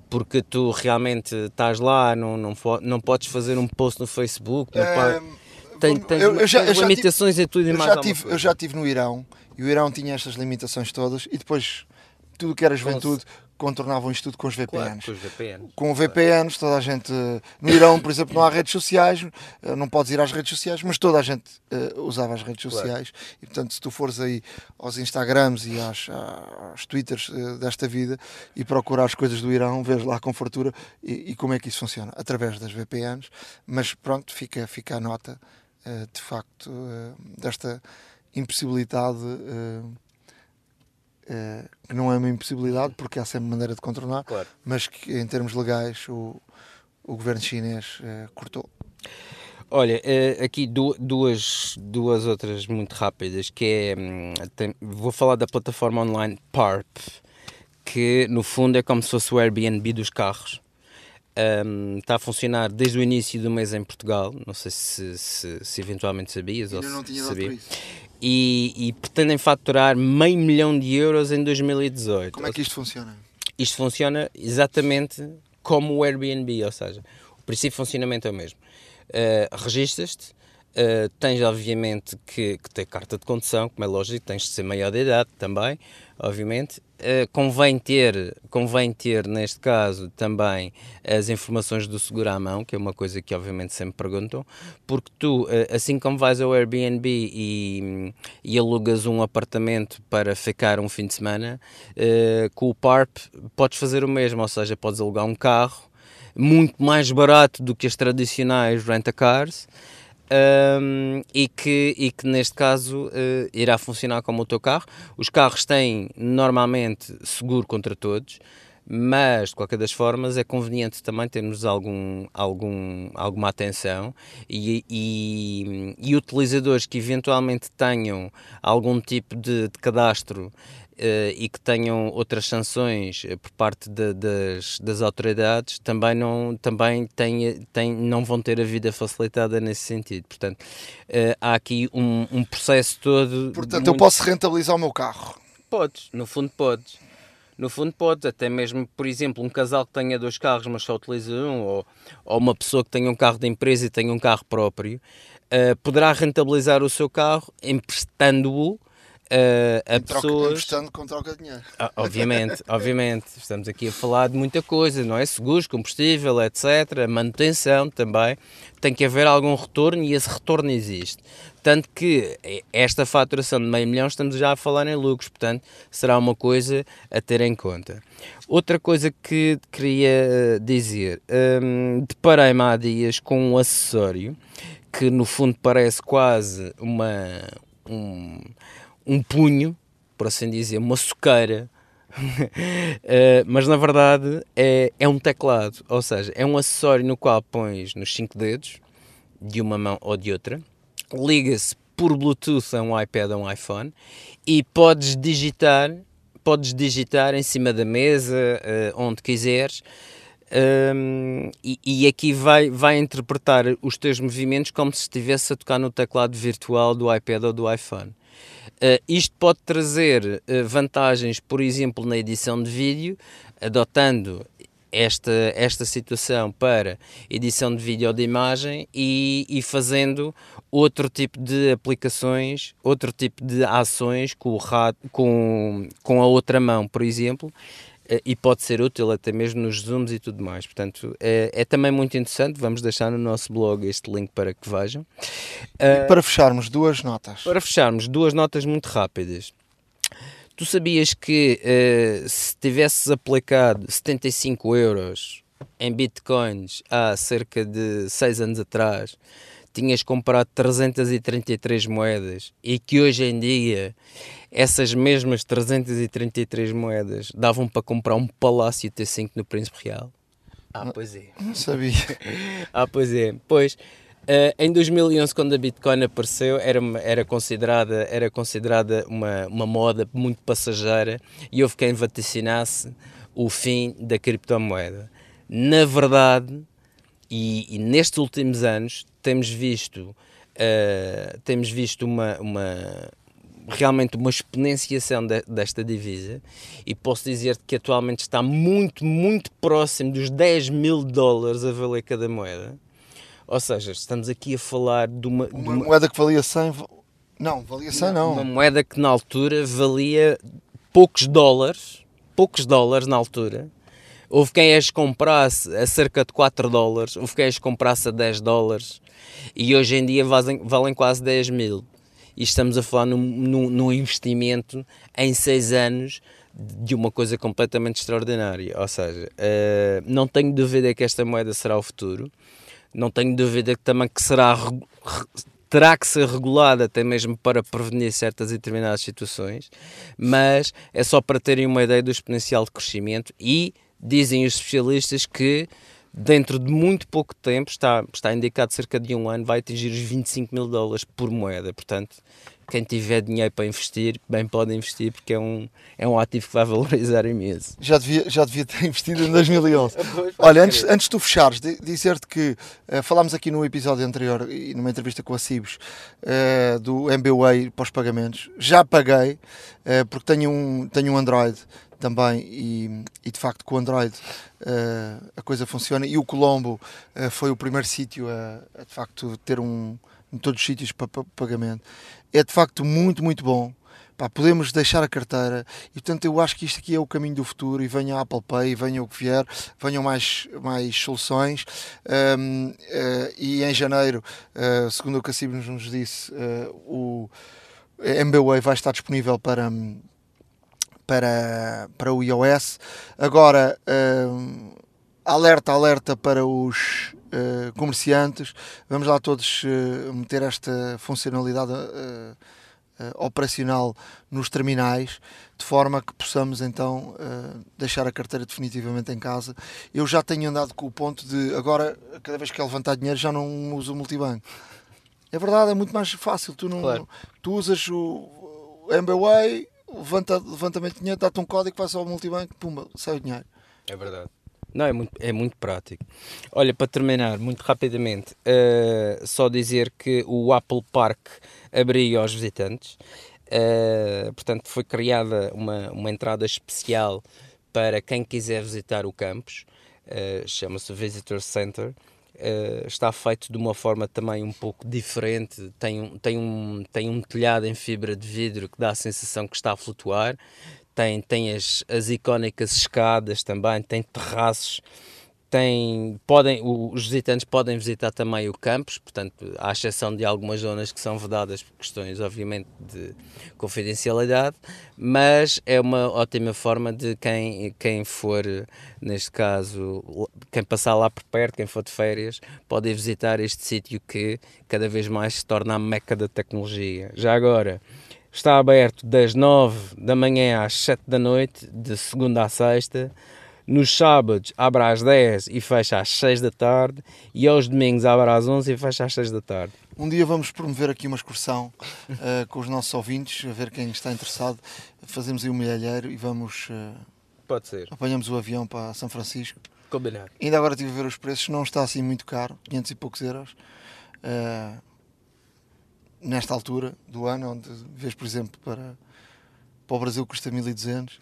porque tu realmente estás lá, não, não, não podes fazer um post no Facebook, não tem, tem eu, eu já, eu limitações tive, e tudo e mais. Já tive, eu já estive no Irão e o Irão tinha estas limitações todas e depois tudo que era juventude contornavam isto tudo com os VPNs. Claro, com, os VPNs. com VPNs, toda a gente. No Irão, por exemplo, não há redes sociais, eh, não podes ir às redes sociais, mas toda a gente uh, usava as redes sociais. Claro. E portanto, se tu fores aí aos Instagrams e às, aos Twitters uh, desta vida e procurar as coisas do Irão, vês lá com fartura e, e, como é que isso funciona? Através das VPNs. Mas pronto, fica, fica a nota eh, de facto, eh, desta impossibilidade, eh, que não é uma impossibilidade, porque há sempre maneira de contornar, claro. mas que em termos legais o, o governo chinês cortou. Olha, aqui duas, duas outras muito rápidas, que é, hum, vou falar da plataforma online PARP, que no fundo é como se fosse o Airbnb dos carros. Um, está a funcionar desde o início do mês em Portugal. Não sei se, se, se eventualmente sabias ou se sabia. E, e, pretendem faturar meio milhão de euros em 2018. Como é que isto funciona? Isto funciona exatamente como o Airbnb, ou seja, o princípio de funcionamento é o mesmo. Uh, Registas-te, uh, tens obviamente que, que ter carta de condução, como é lógico, tens de ser maior de idade também, obviamente, Uh, convém ter, convém ter neste caso também as informações do seguro à mão, que é uma coisa que obviamente sempre perguntam, porque tu, uh, assim como vais ao Airbnb e, e alugas um apartamento para ficar um fim de semana, uh, com o PARP podes fazer o mesmo, ou seja, podes alugar um carro muito mais barato do que as tradicionais rent-a-cars, um, e, que, e que neste caso uh, irá funcionar como o teu carro. Os carros têm normalmente seguro contra todos, mas de qualquer das formas é conveniente também termos algum, algum, alguma atenção e, e, e utilizadores que eventualmente tenham algum tipo de, de cadastro e que tenham outras sanções uh, por parte de, das, das autoridades também não também têm, têm, não vão ter a vida facilitada nesse sentido. Portanto uh, há aqui um, um, processo todo portanto muito... eu posso rentabilizar o meu carro. Podes no fundo podes. No fundo pode, até mesmo, por exemplo, um casal que tenha dois carros, mas só utiliza um, ou, ou uma pessoa que tenha um carro de empresa e tenha um carro próprio, uh, poderá rentabilizar o seu carro emprestando-o Uh, a troca, pessoas. Emprestando com troca de dinheiro. Ah, obviamente, obviamente. Estamos aqui a falar de muita coisa, não é? Seguros, combustível, etc. Manutenção também. Tem que haver algum retorno e esse retorno existe. Tanto que esta faturação de meio milhão estamos já a falar em lucros, portanto será uma coisa a ter em conta. Outra coisa que queria eh, dizer, um, deparei-me há dias com um acessório que no fundo parece quase uma, um, um punho, por assim dizer, uma soqueira, uh, mas na verdade é, é um teclado, ou seja, é um acessório no qual pões nos cinco dedos, de uma mão ou de outra, liga-se por Bluetooth a um iPad ou um iPhone. E podes digitar, podes digitar em cima da mesa, uh, onde quiseres, um, e, e, aqui vai, vai interpretar os teus movimentos como se estivesse a tocar no teclado virtual do iPad ou do iPhone. Uh, isto pode trazer uh, vantagens, por exemplo, na edição de vídeo, adotando esta, esta situação para edição de vídeo ou de imagem e, e fazendo outro tipo de aplicações, outro tipo de ações com, o com, com a outra mão, por exemplo, e pode ser útil até mesmo nos zooms e tudo mais. Portanto, é, é, também muito interessante. Vamos deixar no nosso blog este link para que vejam. E para fecharmos, duas notas. Para fecharmos, duas notas muito rápidas. Tu sabias que uh, se tivesses aplicado 75 euros em bitcoins há cerca de 6 anos atrás, tinhas comprado 333 moedas e que hoje em dia essas mesmas 333 moedas davam para comprar um palácio T5 no Príncipe Real? Ah, pois é. Não sabia. ah, pois é. Pois, Uh, em 2011, quando a Bitcoin apareceu, era, era considerada, era considerada uma, uma moda muito passageira e houve quem vaticinasse o fim da criptomoeda. Na verdade, e, e nestes últimos anos, temos visto, uh, temos visto uma, uma, realmente uma exponenciação de, desta divisa e posso dizer que atualmente está muito, muito próximo dos 10 mil dólares a valer cada moeda ou seja, estamos aqui a falar de uma, uma, de uma... moeda que valia 100. Não, valia 100 não. Uma moeda que na altura valia poucos dólares, poucos dólares na altura. Houve quem as comprasse a cerca de 4 dólares, houve quem as comprasse a 10 dólares e hoje em dia valem, valem quase 10 mil. E estamos a falar num, num, num investimento em 6 anos de uma coisa completamente extraordinária. Ou seja, uh, não tenho dúvida que esta moeda será o futuro não tenho dúvida que também que será terá que ser regulada até mesmo para prevenir certas e determinadas situações, mas é só para terem uma ideia do exponencial de crescimento e dizem os especialistas que dentro de muito pouco tempo, está, está indicado cerca de um ano, vai atingir os 25 mil dólares por moeda. Portanto, quem tiver dinheiro para investir, bem pode investir, porque é um, é um ativo que vai valorizar imenso. Já devia, já devia ter investido em 2011. Olha, antes, antes de tu fechares, dizer-te que uh, falámos aqui no episódio anterior e numa entrevista com a Cibos uh, do MBWay para os pagamentos. Já paguei, uh, porque tenho um, tenho um Android também e, e, de facto com o Android uh, a coisa funciona e o Colombo uh, foi o primeiro sítio a, a, de facto ter um em todos os sítios para, para pagamento é de facto muito muito bom Pá, podemos deixar a carteira e portanto eu acho que isto aqui é o caminho do futuro e venha a Apple Pay, venha o que vier, venham mais, mais soluções um, uh, eh, e em janeiro, uh, segundo o que a Cibos nos disse, uh, o MBWay vai estar disponível para, para, para o iOS. Agora, uh, alerta, alerta para os uh, comerciantes. Vamos lá todos uh, meter esta funcionalidade operacional nos terminais, de forma que possamos então deixar a carteira definitivamente em casa. Eu já tenho andado com o ponto de agora, cada vez que é levantar dinheiro, já não uso o multibanco. É verdade, é muito mais fácil. Tu, não, claro. tu usas o, o MBWay, levanta, levantamento de dinheiro, dá-te um código, vai só ao multibanco, pumba, sai o dinheiro. É verdade. Não, é muito, é muito prático. Olha, para terminar, muito rapidamente, uh, só dizer que o Apple Park abriu aos visitantes. Uh, portanto, foi criada uma, uma entrada especial para quem quiser visitar o campus. Uh, Chama-se Visitor Center. Uh, está feito de uma forma também um pouco diferente. Tem um, tem, um, tem um telhado em fibra de vidro que dá a sensação que está a flutuar tem, tem as, as icónicas escadas também, tem terraços, tem, podem, os visitantes podem visitar também o campus, portanto, à exceção de algumas zonas que são vedadas por questões, obviamente, de confidencialidade, mas é uma ótima forma de quem, quem for, neste caso, quem passar lá por perto, quem for de férias, pode visitar este sítio que cada vez mais se torna a meca da tecnologia. Já agora, está aberto das 9 da manhã às 7 da noite, de segunda a sexta. Nos sábados abre às 10 e fecha às 6 da tarde. E aos domingos abre às 11 e fecha às 6 da tarde. Um dia vamos promover aqui uma excursão uh, com os nossos ouvintes, a ver quem está interessado. Fazemos aí um milheiro e vamos. Uh, Pode ser. Apanhamos o avião para São Francisco. Combinar. Ainda agora estive a ver os preços, não está assim muito caro, 500 e poucos euros. Uh, nesta altura do ano, onde vês, por exemplo, para, para o Brasil custa 1200.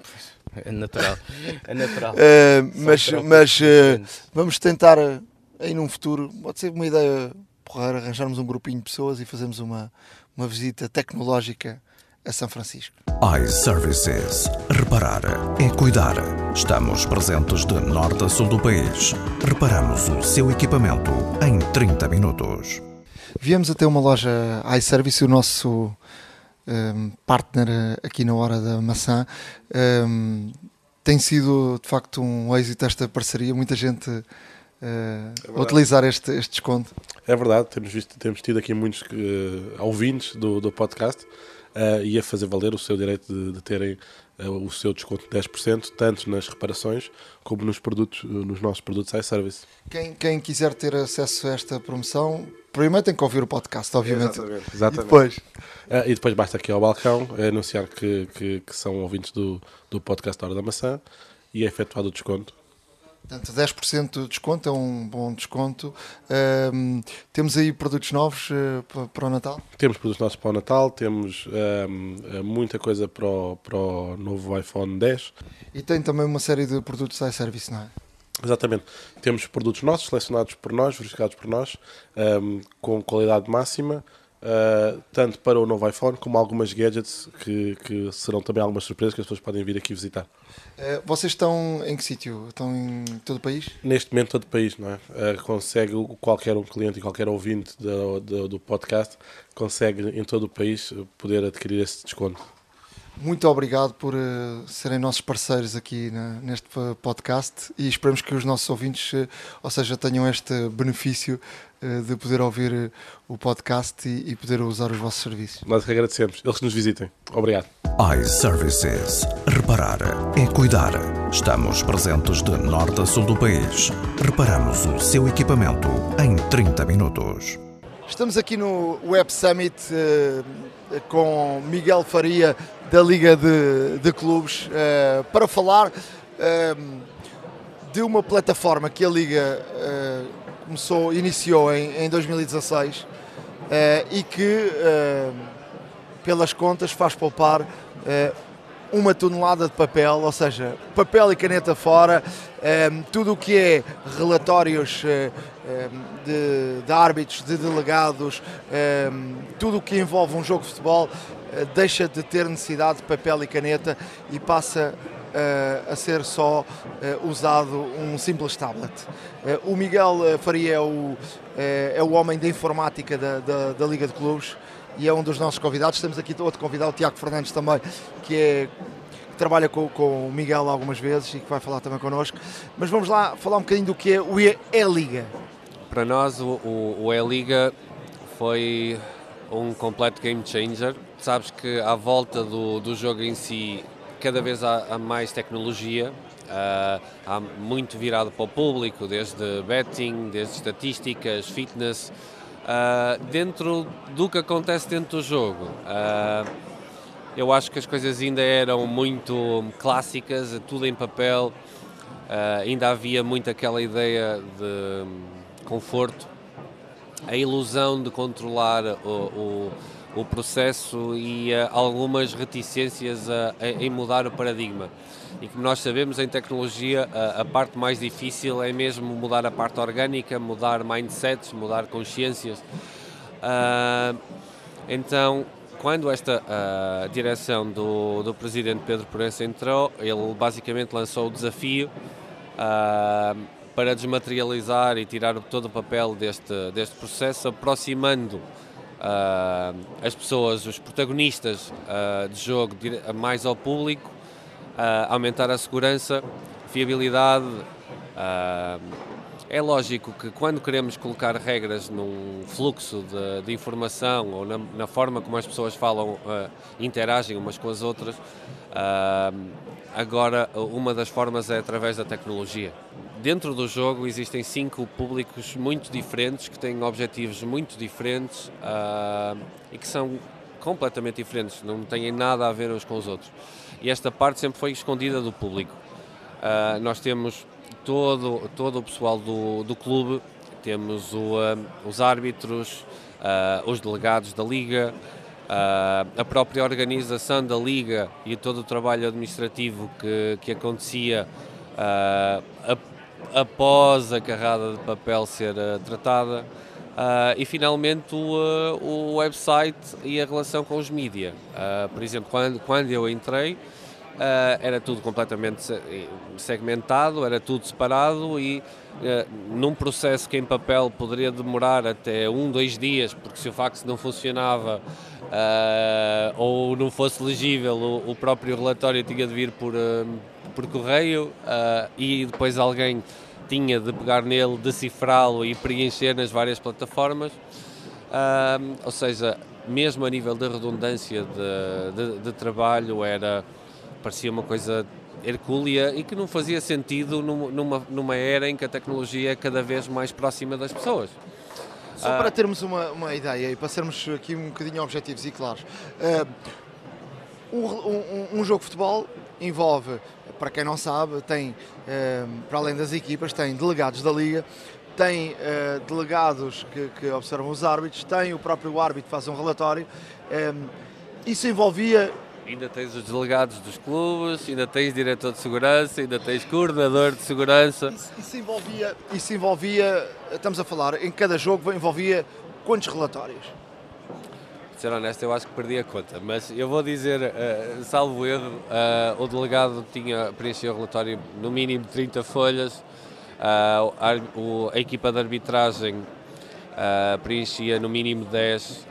É natural, é natural. Uh, mas mas uh, vamos tentar, uh, aí num futuro, pode ser uma ideia porreira, arranjarmos um grupinho de pessoas e fazermos uma, uma visita tecnológica a São Francisco. iServices. Reparar é cuidar. Estamos presentes de norte a sul do país. Reparamos o seu equipamento em 30 minutos. Viemos até uma loja iService, o nosso um, partner aqui na Hora da Maçã. Um, tem sido de facto um êxito esta parceria, muita gente uh, é utilizar este, este desconto. É verdade, temos, visto, temos tido aqui muitos uh, ouvintes do, do podcast uh, e a fazer valer o seu direito de, de terem o seu desconto de 10%, tanto nas reparações como nos, produtos, nos nossos produtos iService. Quem, quem quiser ter acesso a esta promoção, primeiro tem que ouvir o podcast, obviamente. Exatamente. exatamente. E depois? Uh, e depois basta aqui ao balcão anunciar que, que, que, são ouvintes do, do podcast Hora da Maçã e é efetuado o desconto. Portanto, 10% de desconto é um bom desconto. Um, temos aí produtos novos uh, para o Natal? Temos produtos novos para o Natal, temos um, muita coisa para o, para o novo iPhone 10. E tem também uma série de produtos iService, não é? Exatamente. Temos produtos nossos, selecionados por nós, verificados por nós, um, com qualidade máxima, uh, tanto para o novo iPhone como algumas gadgets que, que, serão também algumas surpresas que as pessoas podem vir aqui visitar. Uh, vocês estão em que sítio? Estão em todo o país? Neste momento, todo o país, não é? Uh, consegue qualquer um cliente e qualquer ouvinte do, do, do podcast consegue em todo o país poder adquirir esse desconto muito obrigado por uh, serem nossos parceiros aqui na, neste podcast e esperamos que os nossos ouvintes, uh, ou seja, tenham este benefício uh, de poder ouvir o podcast e, e, poder usar os vossos serviços. Nós que agradecemos. Eles que nos visitem. Obrigado. iServices. Reparar é cuidar. Estamos presentes de norte a sul do país. Reparamos o seu equipamento em 30 minutos. Estamos aqui no Web Summit com Miguel Faria da Liga de, de Clubes uh, para falar uh, de uma plataforma que a Liga começou, iniciou em, em 2016 e que, pelas contas, faz poupar uma tonelada de papel, ou seja, papel e caneta fora, tudo o que é relatórios de, de árbitros, de delegados, tudo o que envolve um jogo de futebol eh, deixa de ter necessidade de papel e caneta e passa uh, a ser só uh, usado um simples tablet. O Miguel Faria é o, é o homem da informática da, da, da, Liga de Clubes e é um dos nossos convidados. Temos aqui outro convidado, o Tiago Fernandes também, que é que trabalha com, com o Miguel algumas vezes e que vai falar também connosco. Mas vamos lá falar um bocadinho do que é o E-Liga. Para nós, o, o, o E-Liga foi um completo game changer sabes que à volta do, do jogo em si, cada vez há, há mais tecnologia, uh, há muito virado para o público, desde betting, desde estatísticas, fitness, uh, dentro do que acontece dentro do jogo. Uh, eu acho que as coisas ainda eram muito clássicas, tudo em papel, ainda havia muito aquela ideia de conforto, a ilusão de controlar o, o o processo e uh, algumas reticências em mudar o paradigma. E como nós sabemos, em tecnologia, a, parte mais difícil é mesmo mudar a parte orgânica, mudar mindsets, mudar consciências. Uh, então, quando esta uh, direção do, do presidente Pedro Proença entrou, ele basicamente lançou o desafio uh, para desmaterializar e tirar todo o papel deste, deste processo, aproximando uh, as pessoas, os protagonistas uh, de jogo mais ao público, uh, aumentar a segurança, fiabilidade. é lógico que quando queremos colocar regras num fluxo de, de informação ou na, na, forma como as pessoas falam, interagem umas com as outras, agora uma das formas é através da tecnologia dentro do jogo existem cinco públicos muito diferentes, que têm objetivos muito diferentes uh, e que são completamente diferentes, não têm nada a ver uns com os outros. E esta parte sempre foi escondida do público. Uh, nós temos todo, todo o pessoal do, do clube, temos o, uh, os árbitros, os delegados da liga, a própria organização da liga e todo o trabalho administrativo que, que acontecia a após a carrada de papel ser uh, tratada. Uh, e finalmente o, uh, o, website e a relação com os mídias. por exemplo, quando, quando eu entrei, era tudo completamente segmentado, era tudo separado e num processo que em papel poderia demorar até um, dois dias, porque se o fax não funcionava ou não fosse legível, o, o, próprio relatório tinha de vir por por correio uh, e depois alguém tinha de pegar nele, decifrá-lo e preencher nas várias plataformas. Uh, ou seja, mesmo a nível de redundância de, de, de, trabalho, era parecia uma coisa hercúlea e que não fazia sentido numa, numa era em que a tecnologia é cada vez mais próxima das pessoas. Só uh, para termos uma, uma ideia e para sermos aqui um bocadinho objetivos e claros, uh, um, um, um, jogo de futebol envolve para quem não sabe, tem, ehm, para além das equipas, tem delegados da Liga, tem eh, delegados que, que observam os árbitros, tem o próprio árbitro que faz um relatório. Ehm, isso envolvia Ainda tens os delegados dos clubes, ainda tens diretor de segurança, ainda tens coordenador de segurança. Isso, isso, envolvia, isso envolvia, estamos a falar, em cada jogo envolvia quantos relatórios? Ser honesto, eu acho que perdi a conta, mas eu vou dizer, uh, salvo erro, uh, o delegado tinha preenchido o relatório no mínimo 30 folhas, uh, a, o, a, equipa de arbitragem preenchia no mínimo 10,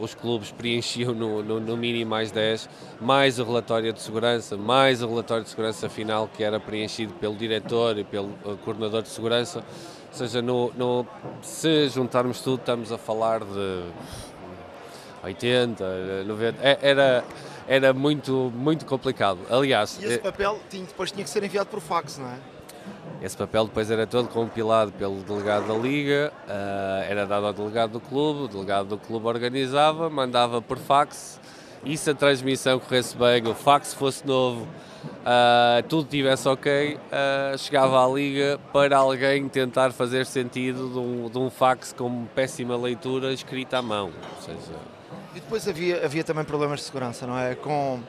os clubes preenchiam no, no, no, mínimo mais 10, mais o relatório de segurança, mais o relatório de segurança final que era preenchido pelo diretor e pelo coordenador de segurança. Ou seja, no, no, se juntarmos tudo, estamos a falar de 80, 90, é, era, era muito, muito complicado. Aliás... E esse é- papel tinha, depois tinha que ser enviado por fax, não é? Esse papel depois era todo compilado pelo delegado da Liga, uh, era dado ao delegado do clube, o delegado do clube organizava, mandava por fax, e se a transmissão corresse bem, o fax fosse novo, uh, tudo tivesse ok, uh, chegava à Liga para alguém tentar fazer sentido de um, de um fax com péssima leitura escrita à mão. Ou seja, e depois havia, havia também problemas de segurança, não é? Com,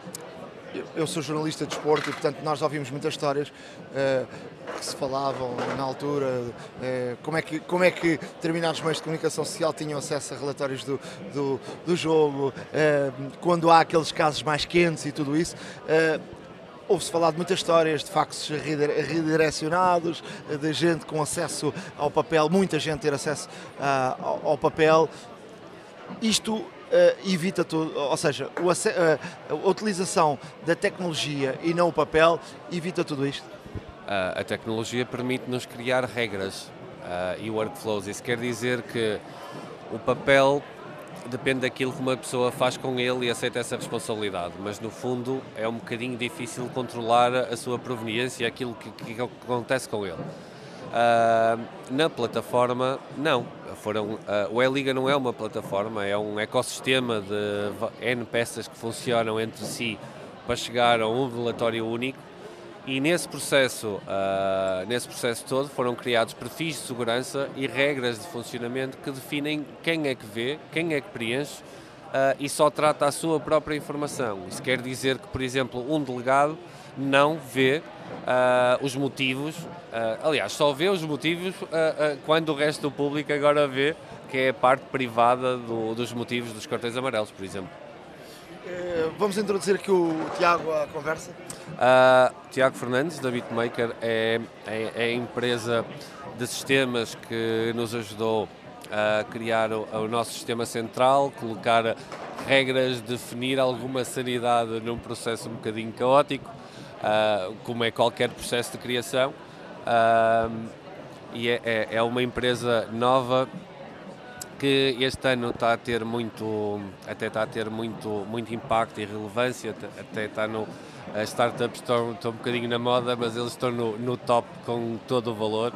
eu sou jornalista de esporte e, portanto, nós ouvimos muitas histórias uh, que se falavam na altura, uh, como, é que, como é que determinados meios de comunicação social tinham acesso a relatórios do, do, do jogo, uh, quando há aqueles casos mais quentes e tudo isso. Ouve-se falar de muitas histórias de faxes redirecionados, de gente com acesso ao papel, muita gente ter acesso ao, ao papel. Isto evita tudo, ou seja, uh, a utilização da tecnologia e não o papel evita tudo isto? Uh, a tecnologia permite-nos criar regras e workflows. Isso quer dizer que o papel depende daquilo que uma pessoa faz com ele e aceita essa responsabilidade, mas no fundo é um bocadinho difícil controlar a sua proveniência, aquilo que, que acontece com ele. Uh, na plataforma, não. Foram, uh, o E-Liga não é uma plataforma, é um ecossistema de N peças que funcionam entre si para chegar a um relatório único e nesse processo, uh, nesse processo todo foram criados perfis de segurança e regras de funcionamento que definem quem é que vê, quem é que preenche e só trata a sua própria informação. Isso quer dizer que, por exemplo, um delegado não vê uh, os motivos, aliás, só vê os motivos quando o resto do público agora vê que é a parte privada do, dos motivos dos cartões amarelos, por exemplo. Eh, vamos introduzir aqui o Tiago à conversa. Uh, Tiago Fernandes, da Bitmaker, é, é, é, a empresa de sistemas que nos ajudou a criar o, o, nosso sistema central, colocar regras, definir alguma sanidade num processo um bocadinho caótico, uh, como é qualquer processo de criação. Uh, e é, é, é uma empresa nova que este ano está a ter muito, até está a ter muito, muito impacto e relevância, até está no, as startups estão, estão um bocadinho na moda, mas eles estão no, no top com todo o valor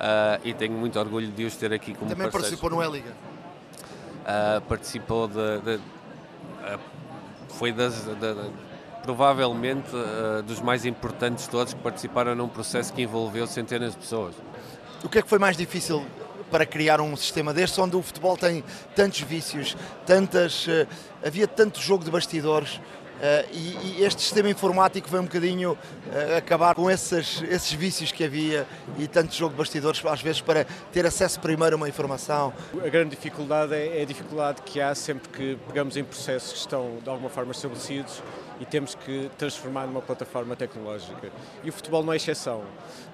uh, e tenho muito orgulho de os ter aqui como Também participou no E-Liga? Uh, participou de, de uh, foi das, de, de, provavelmente dos mais importantes todos que participaram num processo que envolveu centenas de pessoas. O que é que foi mais difícil para criar um sistema deste, onde o futebol tem tantos vícios, tantas, havia tanto jogo de bastidores. Uh, e, e, este sistema informático veio um bocadinho uh, acabar com esses, esses vícios que havia e tanto jogo de bastidores, às vezes, para ter acesso primeiro a uma informação. A grande dificuldade é, é a dificuldade que há sempre que pegamos em processos que estão de alguma forma estabelecidos e temos que transformar numa plataforma tecnológica. E o futebol não é exceção.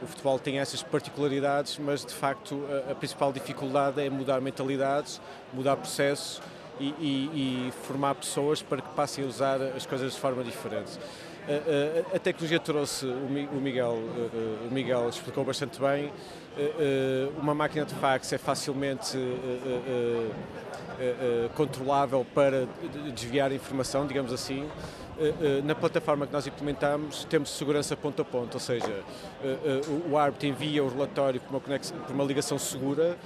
O futebol tem essas particularidades, mas de facto a, a principal dificuldade é mudar mentalidades, mudar processos e, e, e, formar pessoas para que passem a usar as coisas de forma diferente. A, a, a tecnologia trouxe, o Miguel, o Miguel explicou bastante bem, uma máquina de fax é facilmente controlável para desviar informação, digamos assim. Eh, eh, na plataforma que nós implementamos temos segurança ponto a ponto, ou seja, eh, o árbitro envia o relatório por uma, conexão, por uma ligação segura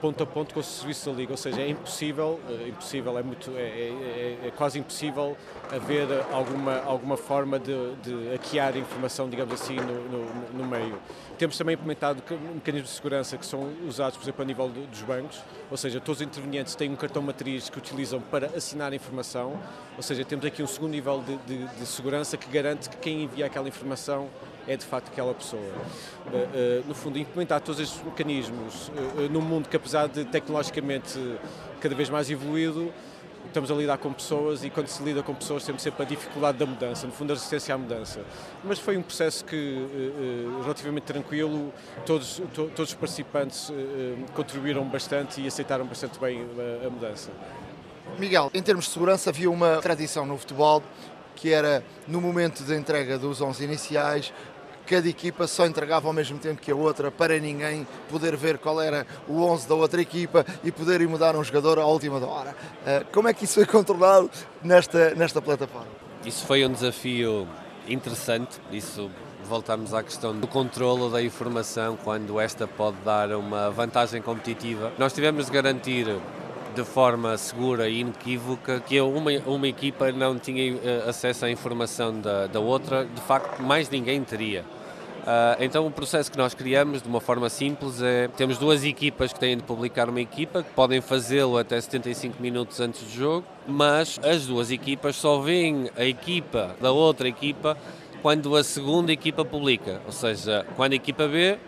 ponto a ponto com o serviço da liga, ou seja, é impossível, impossível é muito, é, é, é quase impossível haver alguma alguma forma de, de hackear informação, digamos assim, no, no, no meio. Temos também implementado mecanismos de segurança que são usados, por exemplo, a nível dos bancos, ou seja, todos os intervenientes têm um cartão matriz que utilizam para assinar a informação, ou seja, temos aqui um segundo nível de, de, de segurança que garante que quem envia aquela informação é de facto aquela pessoa. Uh, uh, no fundo, implementar todos estes mecanismos uh, num mundo que, apesar de tecnologicamente cada vez mais evoluído, estamos a lidar com pessoas e quando se lida com pessoas temos sempre a dificuldade da mudança, no fundo a resistência à mudança. Mas foi um processo que relativamente tranquilo, todos, to, todos os participantes contribuíram bastante e aceitaram bastante bem a, a mudança. Miguel, em termos de segurança havia uma tradição no futebol que era no momento da entrega dos 11 iniciais cada equipa só entregava ao mesmo tempo que a outra para ninguém poder ver qual era o 11 da outra equipa e poder mudar um jogador à última hora. Eh, como é que isso foi controlado nesta, nesta plataforma? Isso foi um desafio interessante, isso voltamos à questão do controlo da informação quando esta pode dar uma vantagem competitiva. Nós tivemos de garantir de forma segura e inequívoca que uma, uma equipa não tinha eh, acesso à informação da, da outra, de facto mais ninguém teria. Uh, então o processo que nós criamos de uma forma simples é temos duas equipas que têm de publicar uma equipa que podem fazê-lo até 75 minutos antes do jogo, mas as duas equipas só veem a equipa da outra equipa quando a segunda equipa publica, ou seja, quando a equipa B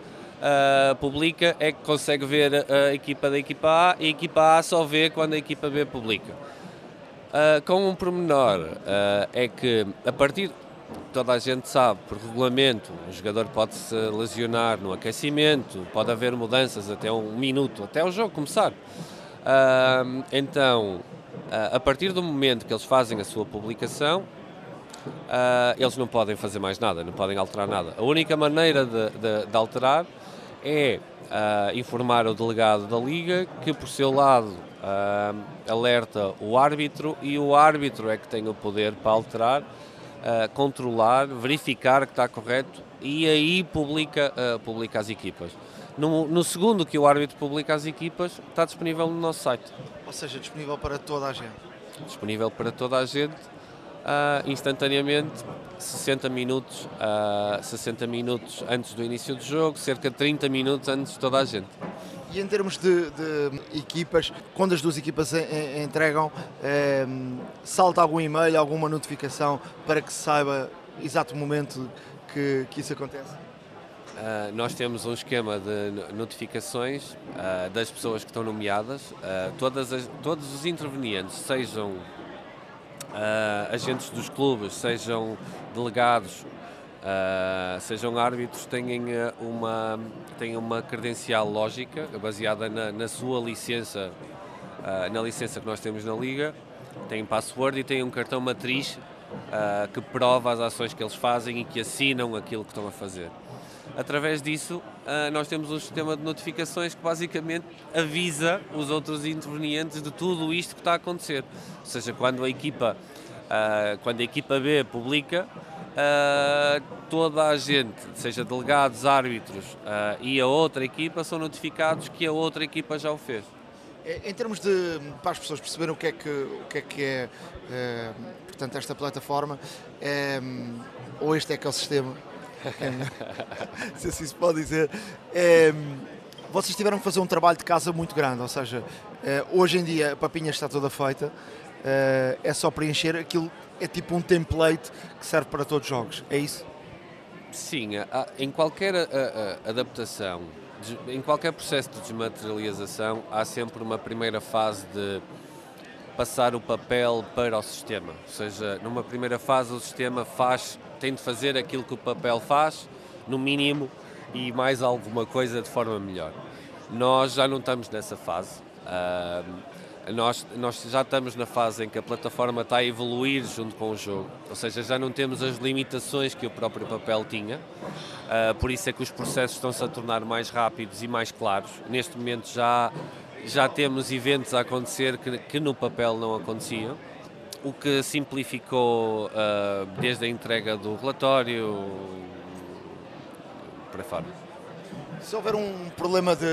Uh, publica é que consegue ver a equipa da equipa A e a equipa A só vê quando a equipa B publica. Uh, com um pormenor uh, é que a partir toda a gente sabe, por regulamento, o jogador pode se lesionar no aquecimento, pode haver mudanças até um minuto, até o jogo começar. Uh, então, uh, a partir do momento que eles fazem a sua publicação, uh, eles não podem fazer mais nada, não podem alterar nada. A única maneira de, de, de alterar é uh, informar o delegado da Liga, que por seu lado alerta o árbitro e o árbitro é que tem o poder para alterar, uh, controlar, verificar que está correto e aí publica, publica as equipas. No, no, segundo que o árbitro publica as equipas, está disponível no nosso site. Ou seja, disponível para toda a gente. Disponível para toda a gente uh, instantaneamente 60 minutos, uh, 60 minutos antes do início do jogo, cerca de 30 minutos antes de toda a gente. E em termos de, de equipas, quando as duas equipas entregam, eh, salta algum e-mail, alguma notificação para que se saiba exato momento que, que isso acontece? Uh, nós temos um esquema de notificações uh, das pessoas que estão nomeadas. Uh, todas as, todos os intervenientes, sejam agentes dos clubes, sejam delegados, uh, sejam árbitros, têm uma, têm uma credencial lógica baseada na, na sua licença, uh, na licença que nós temos na Liga, têm password e têm um cartão matriz que prova as ações que eles fazem e que assinam aquilo que estão a fazer. Através disso, uh, nós temos um sistema de notificações que basicamente avisa os outros intervenientes de tudo isto que está a acontecer. Ou seja, quando a equipa, uh, quando a equipa B publica, uh, toda a gente, seja delegados, árbitros e a outra equipa, são notificados que a outra equipa já o fez. Em termos de, para as pessoas perceberem o que é que, o que, é, que é, portanto, esta plataforma, ou este ecossistema, se assim se pode dizer. É, vocês tiveram que fazer um trabalho de casa muito grande, ou seja, é, hoje em dia a papinha está toda feita, é, é só preencher aquilo, é tipo um template que serve para todos os jogos, é isso? Sim, em qualquer adaptação, em qualquer processo de desmaterialização, há sempre uma primeira fase de passar o papel para o sistema. Ou seja, numa primeira fase o sistema faz tem de fazer aquilo que o papel faz, no mínimo, e mais alguma coisa de forma melhor. Nós já não estamos nessa fase. Uh, nós, nós já estamos na fase em que a plataforma está a evoluir junto com o jogo, ou seja, já não temos as limitações que o próprio papel tinha, uh, por isso é que os processos estão-se a tornar mais rápidos e mais claros. Neste momento já, já temos eventos a acontecer que, que no papel não aconteciam o que simplificou uh, desde a entrega do relatório para fora. Se houver um problema de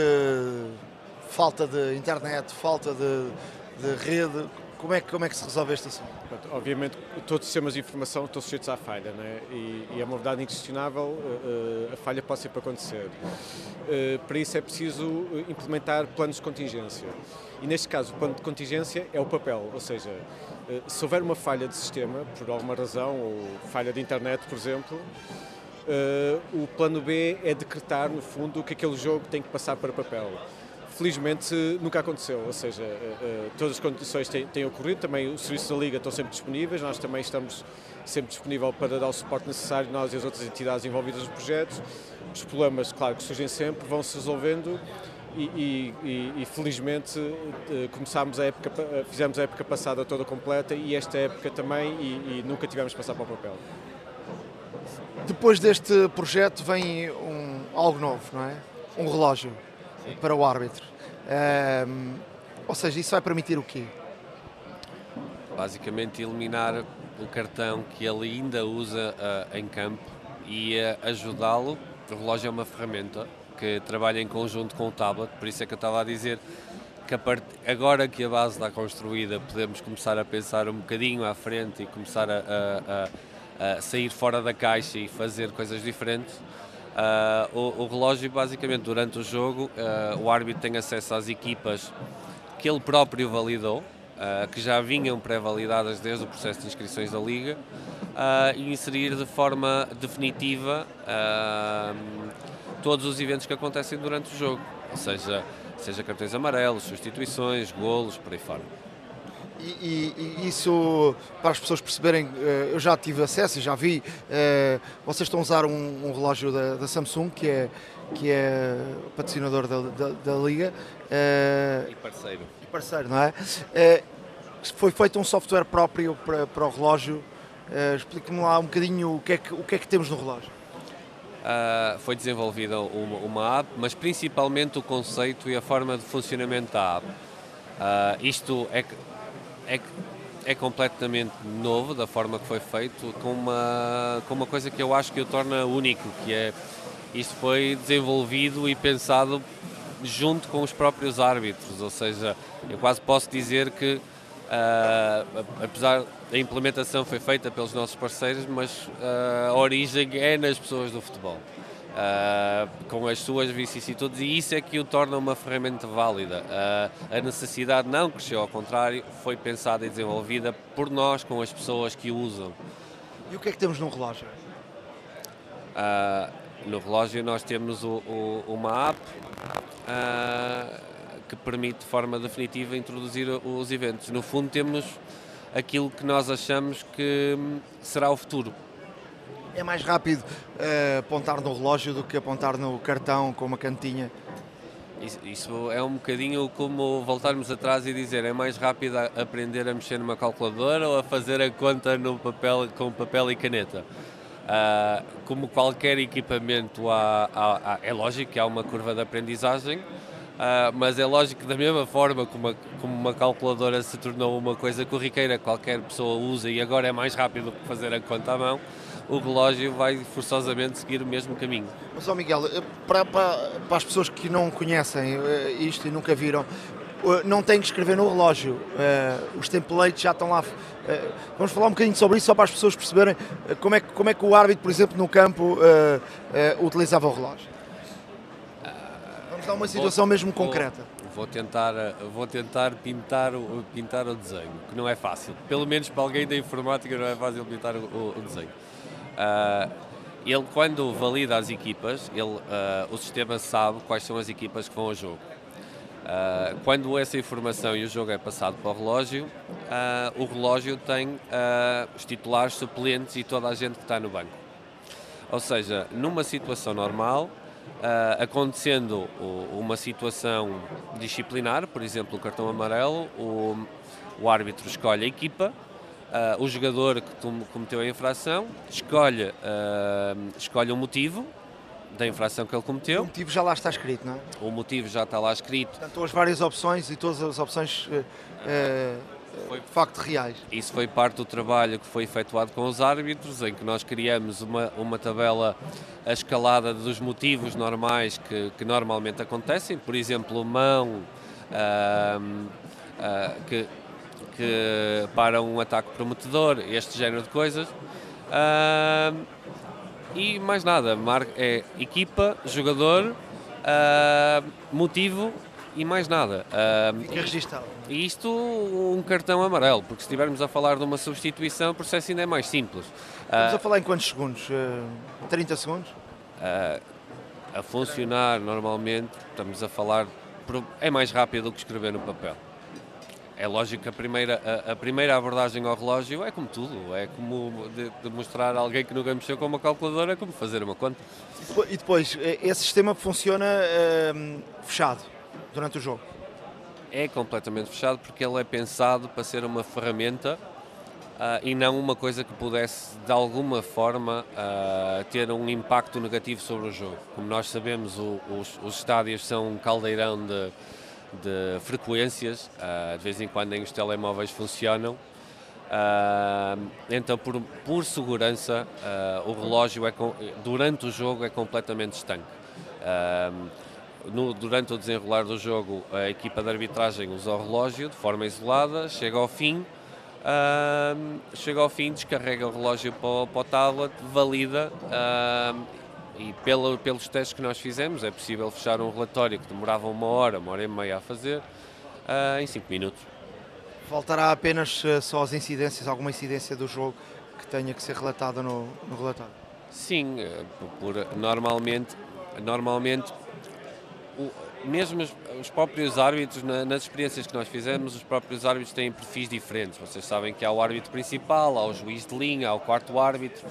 falta de internet, falta de, de rede, como é, que, como é que se resolve este assunto? Obviamente, todos os sistemas de informação estão sujeitos à falha, né? e, e é uma verdade inquestionável, uh, a falha pode sempre acontecer. Uh, para isso é preciso implementar planos de contingência. E neste caso, o plano de contingência é o papel, ou seja, uh, se houver uma falha de sistema, por alguma razão, ou falha de internet, por exemplo, o plano B é decretar, no fundo, que aquele jogo tem que passar para papel felizmente nunca aconteceu, ou seja, eh, eh, todas as condições têm, têm ocorrido, também os serviços da Liga estão sempre disponíveis, nós também estamos sempre disponíveis para dar o suporte necessário, nós e as outras entidades envolvidas nos projetos. Os problemas, claro, que surgem sempre, vão se resolvendo e, e, e, e felizmente eh, começámos a época, fizemos a época passada toda completa e esta época também e, nunca tivemos que passar para o papel. Depois deste projeto vem um, algo novo, não é? Um relógio para o árbitro. Um, ou seja, isso vai permitir o quê? Basicamente eliminar o cartão que ele ainda usa uh, em campo e uh, ajudá-lo. O relógio é uma ferramenta que trabalha em conjunto com o tablet, por isso é que eu estava a dizer que part... agora que a base está construída podemos começar a pensar um bocadinho à frente e começar a, a, a, a sair fora da caixa e fazer coisas diferentes Uh, o, o, relógio, basicamente, durante o jogo, uh, o árbitro tem acesso às equipas que ele próprio validou, uh, que já vinham pré-validadas desde o processo de inscrições da Liga, e inserir de forma definitiva todos os eventos que acontecem durante o jogo, ou seja, seja cartões amarelos, substituições, golos, por aí fora. E, e, e, isso, para as pessoas perceberem, eh, eu já tive acesso e já vi, eh, vocês estão a usar um, um relógio da, da, Samsung, que é, que é patrocinador da, da, da Liga. Eh, e parceiro. E parceiro, não é? Foi feito um software próprio para, para o relógio. Explique-me lá um bocadinho o que, é que, o que é que temos no relógio. Uh, foi desenvolvida uma, uma, app, mas principalmente o conceito e a forma de funcionamento da app. Uh, isto é, é, é completamente novo da forma que foi feito, com uma, com uma coisa que eu acho que o torna único, que é isto foi desenvolvido e pensado junto com os próprios árbitros, ou seja, eu quase posso dizer que uh, apesar da implementação foi feita pelos nossos parceiros, mas uh, a origem é nas pessoas do futebol. Uh, com as suas vicissitudes e isso é que o torna uma ferramenta válida. Uh, a necessidade não cresceu, ao contrário, foi pensada e desenvolvida por nós, com as pessoas que o usam. E o que é que temos no relógio? Uh, no relógio nós temos o, o, uma app que permite de forma definitiva introduzir os eventos. No fundo temos aquilo que nós achamos que será o futuro é mais rápido uh, apontar no relógio do que apontar no cartão com uma cantinha. Isso, isso, é um bocadinho como voltarmos atrás e dizer é mais rápido aprender a mexer numa calculadora ou a fazer a conta no papel, com papel e caneta. Uh, como qualquer equipamento, há, há, há, é lógico que há uma curva de aprendizagem, uh, mas é lógico que da mesma forma como, como uma calculadora se tornou uma coisa corriqueira, qualquer pessoa usa e agora é mais rápido que fazer a conta à mão, o relógio vai forçosamente seguir o mesmo caminho. Mas, ó Miguel, eh, para, para, para as pessoas que não conhecem eh, isto e nunca viram, eh, não tem que escrever no relógio. os templates já estão lá. vamos falar um bocadinho sobre isso, só para as pessoas perceberem como é que, como é que o árbitro, por exemplo, no campo, utilizava o relógio. Vamos dar uma situação vou, mesmo vou, concreta. Vou tentar, vou tentar pintar, o, pintar o desenho, que não é fácil. Pelo menos para alguém da informática não é fácil pintar o, o desenho. Uh, ele, quando valida as equipas, ele, uh, o sistema sabe quais são as equipas que vão ao jogo. Uh, quando essa informação e o jogo é passado para o relógio, o relógio tem os titulares, suplentes e toda a gente que está no banco. Ou seja, numa situação normal, acontecendo uma situação disciplinar, por exemplo, o cartão amarelo, o, o árbitro escolhe a equipa, Uh, o jogador que cometeu a infração escolhe, uh, escolhe o motivo da infração que ele cometeu. O motivo já lá está escrito, não é? O motivo já está lá escrito. Portanto, as várias opções e todas as opções uh, foi, de facto reais. Isso foi parte do trabalho que foi efetuado com os árbitros, em que nós criamos uma, uma tabela a escalada dos motivos normais que, que normalmente acontecem, por exemplo, mão, que que para um ataque prometedor, este género de coisas. Uh, e mais nada, é equipa, jogador, uh, motivo e mais nada. Uh, Fica registado. E isto um cartão amarelo, porque se estivermos a falar de uma substituição, o processo ainda é mais simples. Estamos a falar em quantos segundos? 30 segundos? a funcionar normalmente, estamos a falar, é mais rápido do que escrever no papel. É lógico que a primeira, a, a, primeira abordagem ao relógio é como tudo, é como de, de mostrar a alguém que nunca mexeu com uma calculadora como fazer uma conta. E depois, eh, esse sistema funciona ehm, fechado durante o jogo? É completamente fechado porque ele é pensado para ser uma ferramenta Uh, e não uma coisa que pudesse de alguma forma uh, ter um impacto negativo sobre o jogo. Como nós sabemos, o, os, os, estádios são um caldeirão de, de frequências, uh, de vez em quando nem os telemóveis funcionam. Uh, então, por, por segurança, uh, o relógio é durante o jogo é completamente estanque. No, durante o desenrolar do jogo, a equipa de arbitragem usa o relógio de forma isolada, chega ao fim, chega ao fim, descarrega o relógio para, para o tablet, valida e pelo, pelos testes que nós fizemos, é possível fechar um relatório que demorava uma hora, uma hora e meia a fazer, uh, em 5 minutos. Voltará apenas uh, só as incidências, alguma incidência do jogo que tenha que ser relatada no, no relatório? Sim, uh, por, normalmente, normalmente o, mesmo os, os, próprios árbitros, na, nas experiências que nós fizemos, os próprios árbitros têm perfis diferentes. Vocês sabem que há o árbitro principal, há o juiz de linha, há o quarto árbitro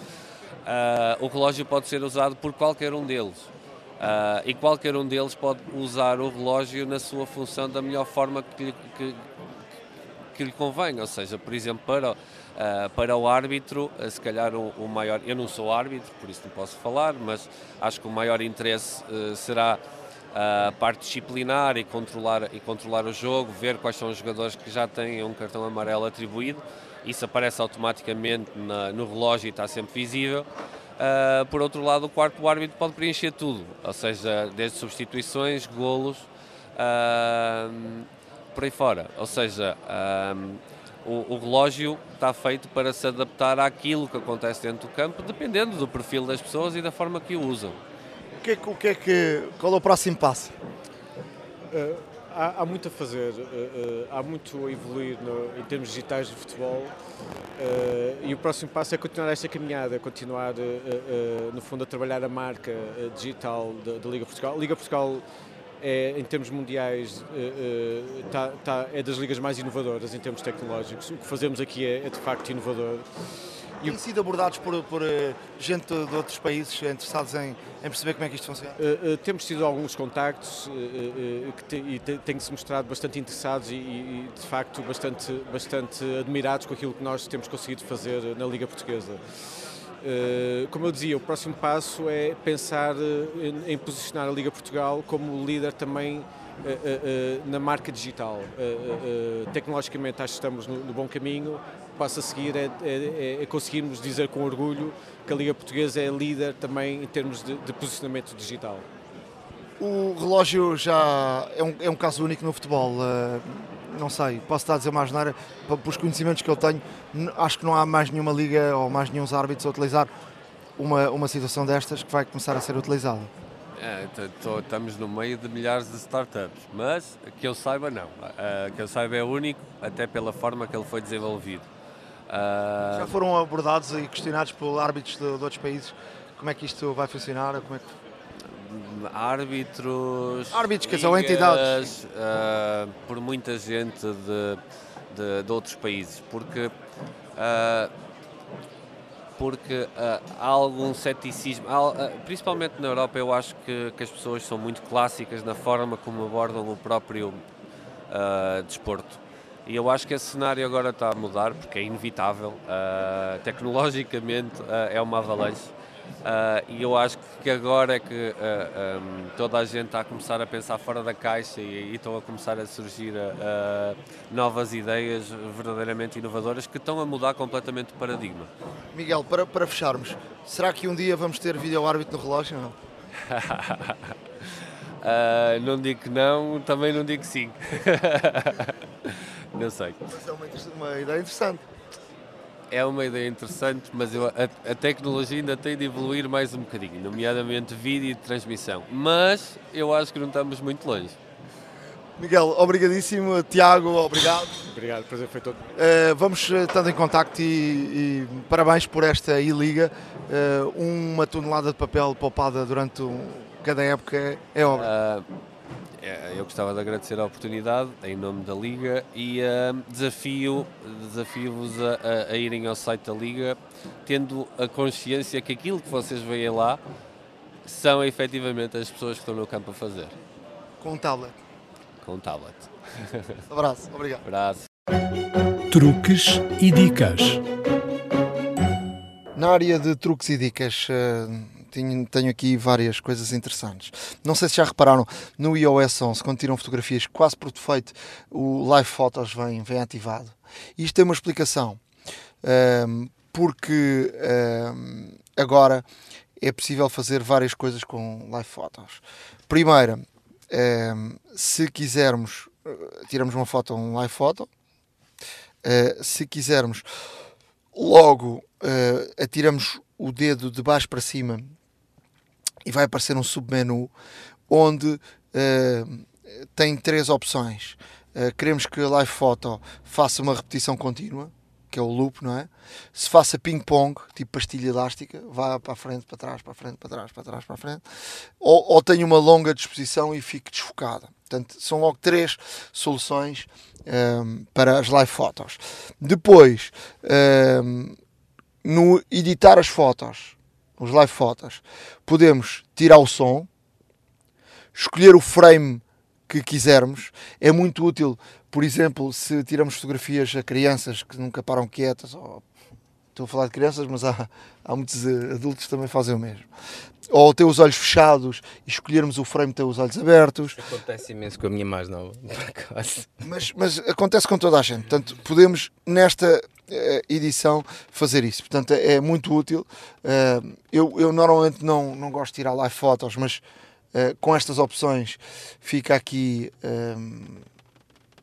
uh, o relógio pode ser usado por qualquer um deles. Uh, e qualquer um deles pode usar o relógio na sua função da melhor forma que lhe, que, que lhe convém, ou seja, por exemplo, para, uh, para o árbitro, se calhar o, o, maior, eu não sou árbitro, por isso não posso falar, mas acho que o maior interesse será a parte disciplinar e controlar, e controlar o jogo, ver quais são os jogadores que já têm um cartão amarelo atribuído, isso aparece automaticamente na, no relógio e está sempre visível. Uh, por outro lado, o quarto árbitro pode preencher tudo, ou seja, desde substituições, golos, uh, por aí fora. Ou seja, uh, o, o, relógio está feito para se adaptar àquilo que acontece dentro do campo, dependendo do perfil das pessoas e da forma que o usam. O que é, o que, é que qual é o próximo passo? Há, há, muito a fazer, há muito a evoluir no, em termos digitais do futebol Uh, e o próximo passo é continuar esta caminhada, continuar, no fundo, a trabalhar a marca digital da, Liga Portugal. A Liga Portugal é, em termos mundiais, tá, tá, é das ligas mais inovadoras em termos tecnológicos. O que fazemos aqui é, é de facto inovador. E têm sido abordados por, por uh, gente de outros países interessados em, em, perceber como é que isto funciona? Uh, uh, temos tido alguns contactos que te, e têm-se mostrado bastante interessados e, e, de facto bastante, bastante admirados com aquilo que nós temos conseguido fazer na Liga Portuguesa. Como eu dizia, o próximo passo é pensar em, em posicionar a Liga Portugal como líder também na marca digital. Tecnologicamente acho que estamos no bom caminho, passo a seguir é, é, é, conseguirmos dizer com orgulho que a Liga Portuguesa é líder também em termos de, de posicionamento digital. O relógio já é um, é um caso único no futebol. Uh, não sei, posso estar a dizer mais nada, pelos conhecimentos que eu tenho, acho que não há mais nenhuma liga ou mais nenhum árbitros a utilizar uma, uma situação destas que vai começar a ser utilizada. É, estamos no meio de milhares de startups, mas que eu saiba, não. Uh, que eu saiba é único, até pela forma que ele foi desenvolvido. Uh... Já foram abordados e questionados por árbitros de, de, outros países como é que isto vai funcionar? Como é que... Árbitros. Árbitros, que são entidades. Uh, por muita gente de, de, de outros países, porque. Uh, porque há algum ceticismo, principalmente na Europa, eu acho que, que, as pessoas são muito clássicas na forma como abordam o próprio desporto e eu acho que esse cenário agora está a mudar, porque é inevitável. Uh, tecnologicamente uh, é uma avalanche. Uh, e eu acho que agora é que um, toda a gente está a começar a pensar fora da caixa e, e estão a começar a surgir novas ideias verdadeiramente inovadoras que estão a mudar completamente o paradigma. Miguel, para, para fecharmos, será que um dia vamos ter vídeo árbitro no relógio ou não? não digo que não, também não digo que sim. Não sei. Mas é uma, uma, ideia interessante. É uma ideia interessante, mas eu, a, a, tecnologia ainda tem de evoluir mais um bocadinho, nomeadamente vídeo e transmissão. Mas eu acho que não estamos muito longe. Miguel, obrigadíssimo. Tiago, obrigado. Obrigado, prazer foi todo. Uh, vamos eh, estando em contacto e, e, parabéns por esta I-Liga. Uh, uma tonelada de papel poupada durante um, cada época é, é obra. Uh, eu gostava de agradecer a oportunidade em nome da Liga e uh, desafio, desafio-vos a, a, a, irem ao site da Liga tendo a consciência que aquilo que vocês veem lá são efetivamente as pessoas que estão no campo a fazer. Com um tablet. Com um tablet. Abraço, obrigado. Abraço. Truques e dicas. Na área de truques e dicas, uh tenho, tenho aqui várias coisas interessantes. Não sei se já repararam, no iOS 11, quando tiram fotografias quase por defeito, o Live Photos vem, vem ativado. Isto tem uma explicação, um, ehm, porque um, ehm, agora é possível fazer várias coisas com Live Photos. Primeira, um, ehm, se quisermos, eh, tiramos uma foto, um Live Photo, uh, se quisermos, logo uh, atiramos o dedo de baixo para cima e vai aparecer um submenu onde uh, tem três opções. Uh, queremos que a Live Photo faça uma repetição contínua, que é o loop, não é? Se faça ping-pong, tipo pastilha elástica, vá para a frente, para trás, para a frente, para trás, para trás, para a frente, ou, ou tem uma longa disposição e fique desfocada. Portanto, são logo três soluções um, ehm, para as live fotos. Depois, um, ehm, no editar as fotos, os live fotos, podemos tirar o som, escolher o frame que quisermos. É muito útil por exemplo, se tiramos fotografias a crianças que nunca param quietas, ou, estou a falar de crianças, mas há, há muitos eh, adultos que também fazem o mesmo. Ou ter os olhos fechados e escolhermos o frame ter os olhos abertos. Acontece imenso com a minha mais nova. Mas, mas acontece com toda a gente. Portanto, podemos nesta eh, edição fazer isso. Portanto, é, é muito útil. Eh, eu, eu normalmente não, não gosto de tirar live fotos, mas com estas opções fica aqui.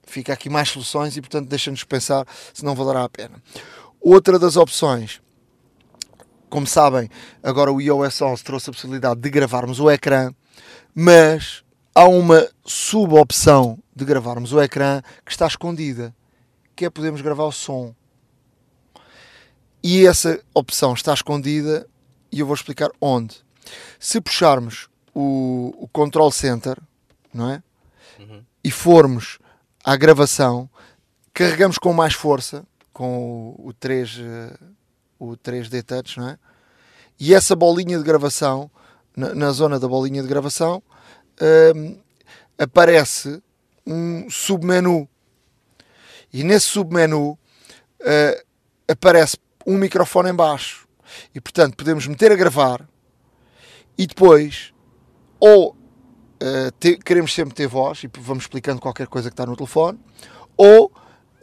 Fica aqui mais soluções e, portanto, deixa-nos pensar se não valerá a pena. Outra das opções como sabem, agora o iOS 11 trouxe a possibilidade de gravarmos o ecrã, mas há uma sub-opção de gravarmos o ecrã que está escondida, que é podermos gravar o som. E essa opção está escondida e eu vou explicar onde. Se puxarmos o, o Control Center, não é? Uhum. E formos à gravação, carregamos com mais força, com o, o 3 o 3D Touch, não é? E essa bolinha de gravação, na, na zona da bolinha de gravação, hum, aparece um submenu. E nesse submenu uh, aparece um microfone em baixo. E portanto podemos meter a gravar e depois ou uh, queremos sempre ter voz e vamos explicando qualquer coisa que está no telefone, ou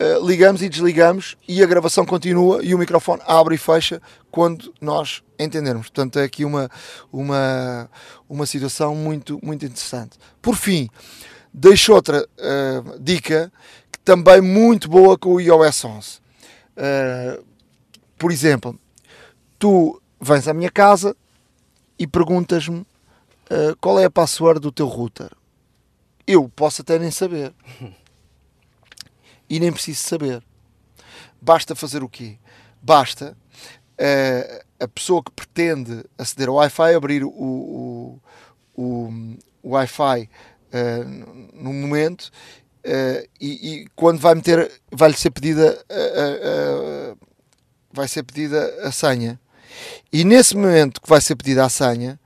eh, ligamos e desligamos e a gravação continua e o microfone abre e fecha quando nós entendermos. Portanto, é aqui uma, uma, uma situação muito, muito interessante. Por fim, deixo outra uh, dica que também muito boa com o iOS 11. Uh, eh, por exemplo, tu vens à minha casa e perguntas-me qual é a password do teu router. Eu posso até nem saber. e nem preciso saber. Basta fazer o quê? Basta uh, a pessoa que pretende aceder ao Wi-Fi abrir o, o, o, o Wi-Fi uh, no momento uh, e, e, quando vai meter vai-lhe ser pedida vai ser pedida a senha e nesse momento que vai ser pedida a senha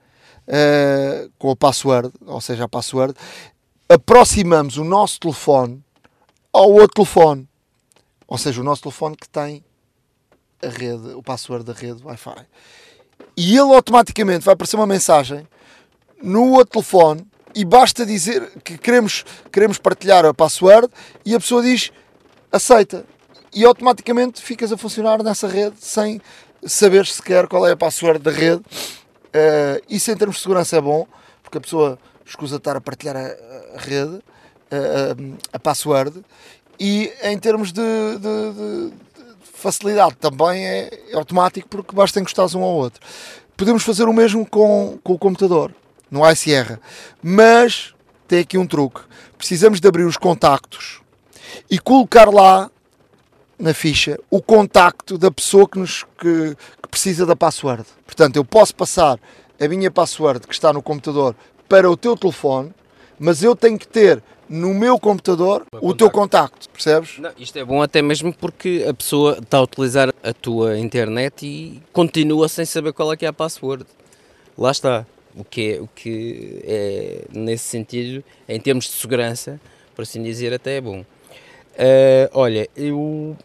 com a password, ou seja, a password, aproximamos o nosso telefone ao outro telefone. Ou seja, o nosso telefone que tem a rede, o password da rede Wi-Fi. E ele automaticamente vai aparecer uma mensagem no outro telefone e basta dizer que queremos, queremos partilhar a password e a pessoa diz aceita. E automaticamente ficas a funcionar nessa rede sem saber sequer qual é a password da rede. Uh, isso em termos de segurança é bom, porque a pessoa escusa estar a partilhar a, a rede a, a password e em termos de, de, de facilidade também é, é, automático porque basta encostar um ao outro. Podemos fazer o mesmo com, com o computador, no iSierra, mas tem aqui um truque. Precisamos de abrir os contactos e colocar lá na ficha o contacto da pessoa que, nos, que, que precisa da password. Portanto, eu posso passar a minha password que está no computador para o teu telefone, mas eu tenho que ter no meu computador o, o teu contacto, percebes? Não, isto é bom até mesmo porque a pessoa está a utilizar a tua internet e continua sem saber qual é que é a password. Lá está. O que é, o que é nesse sentido, em termos de segurança, por assim dizer, até é bom. Uh, olha, eu,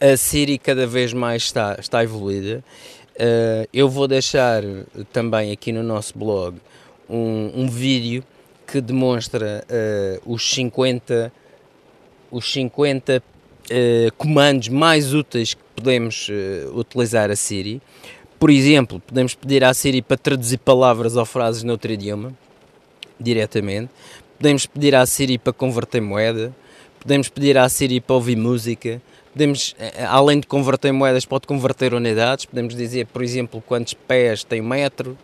a Siri cada vez mais está, está evoluída. Uh, eu vou deixar também aqui no nosso blog um, um vídeo que demonstra uh, os 50, os 50 uh, eh, comandos mais úteis que podemos uh, utilizar a Siri. Por exemplo, podemos pedir à Siri para traduzir palavras ou frases noutro idioma, diretamente. Podemos pedir à Siri para converter moeda. Podemos pedir à Siri para ouvir música. Podemos, além de converter moedas, pode converter unidades. Podemos dizer, por exemplo, quantos pés tem um metro.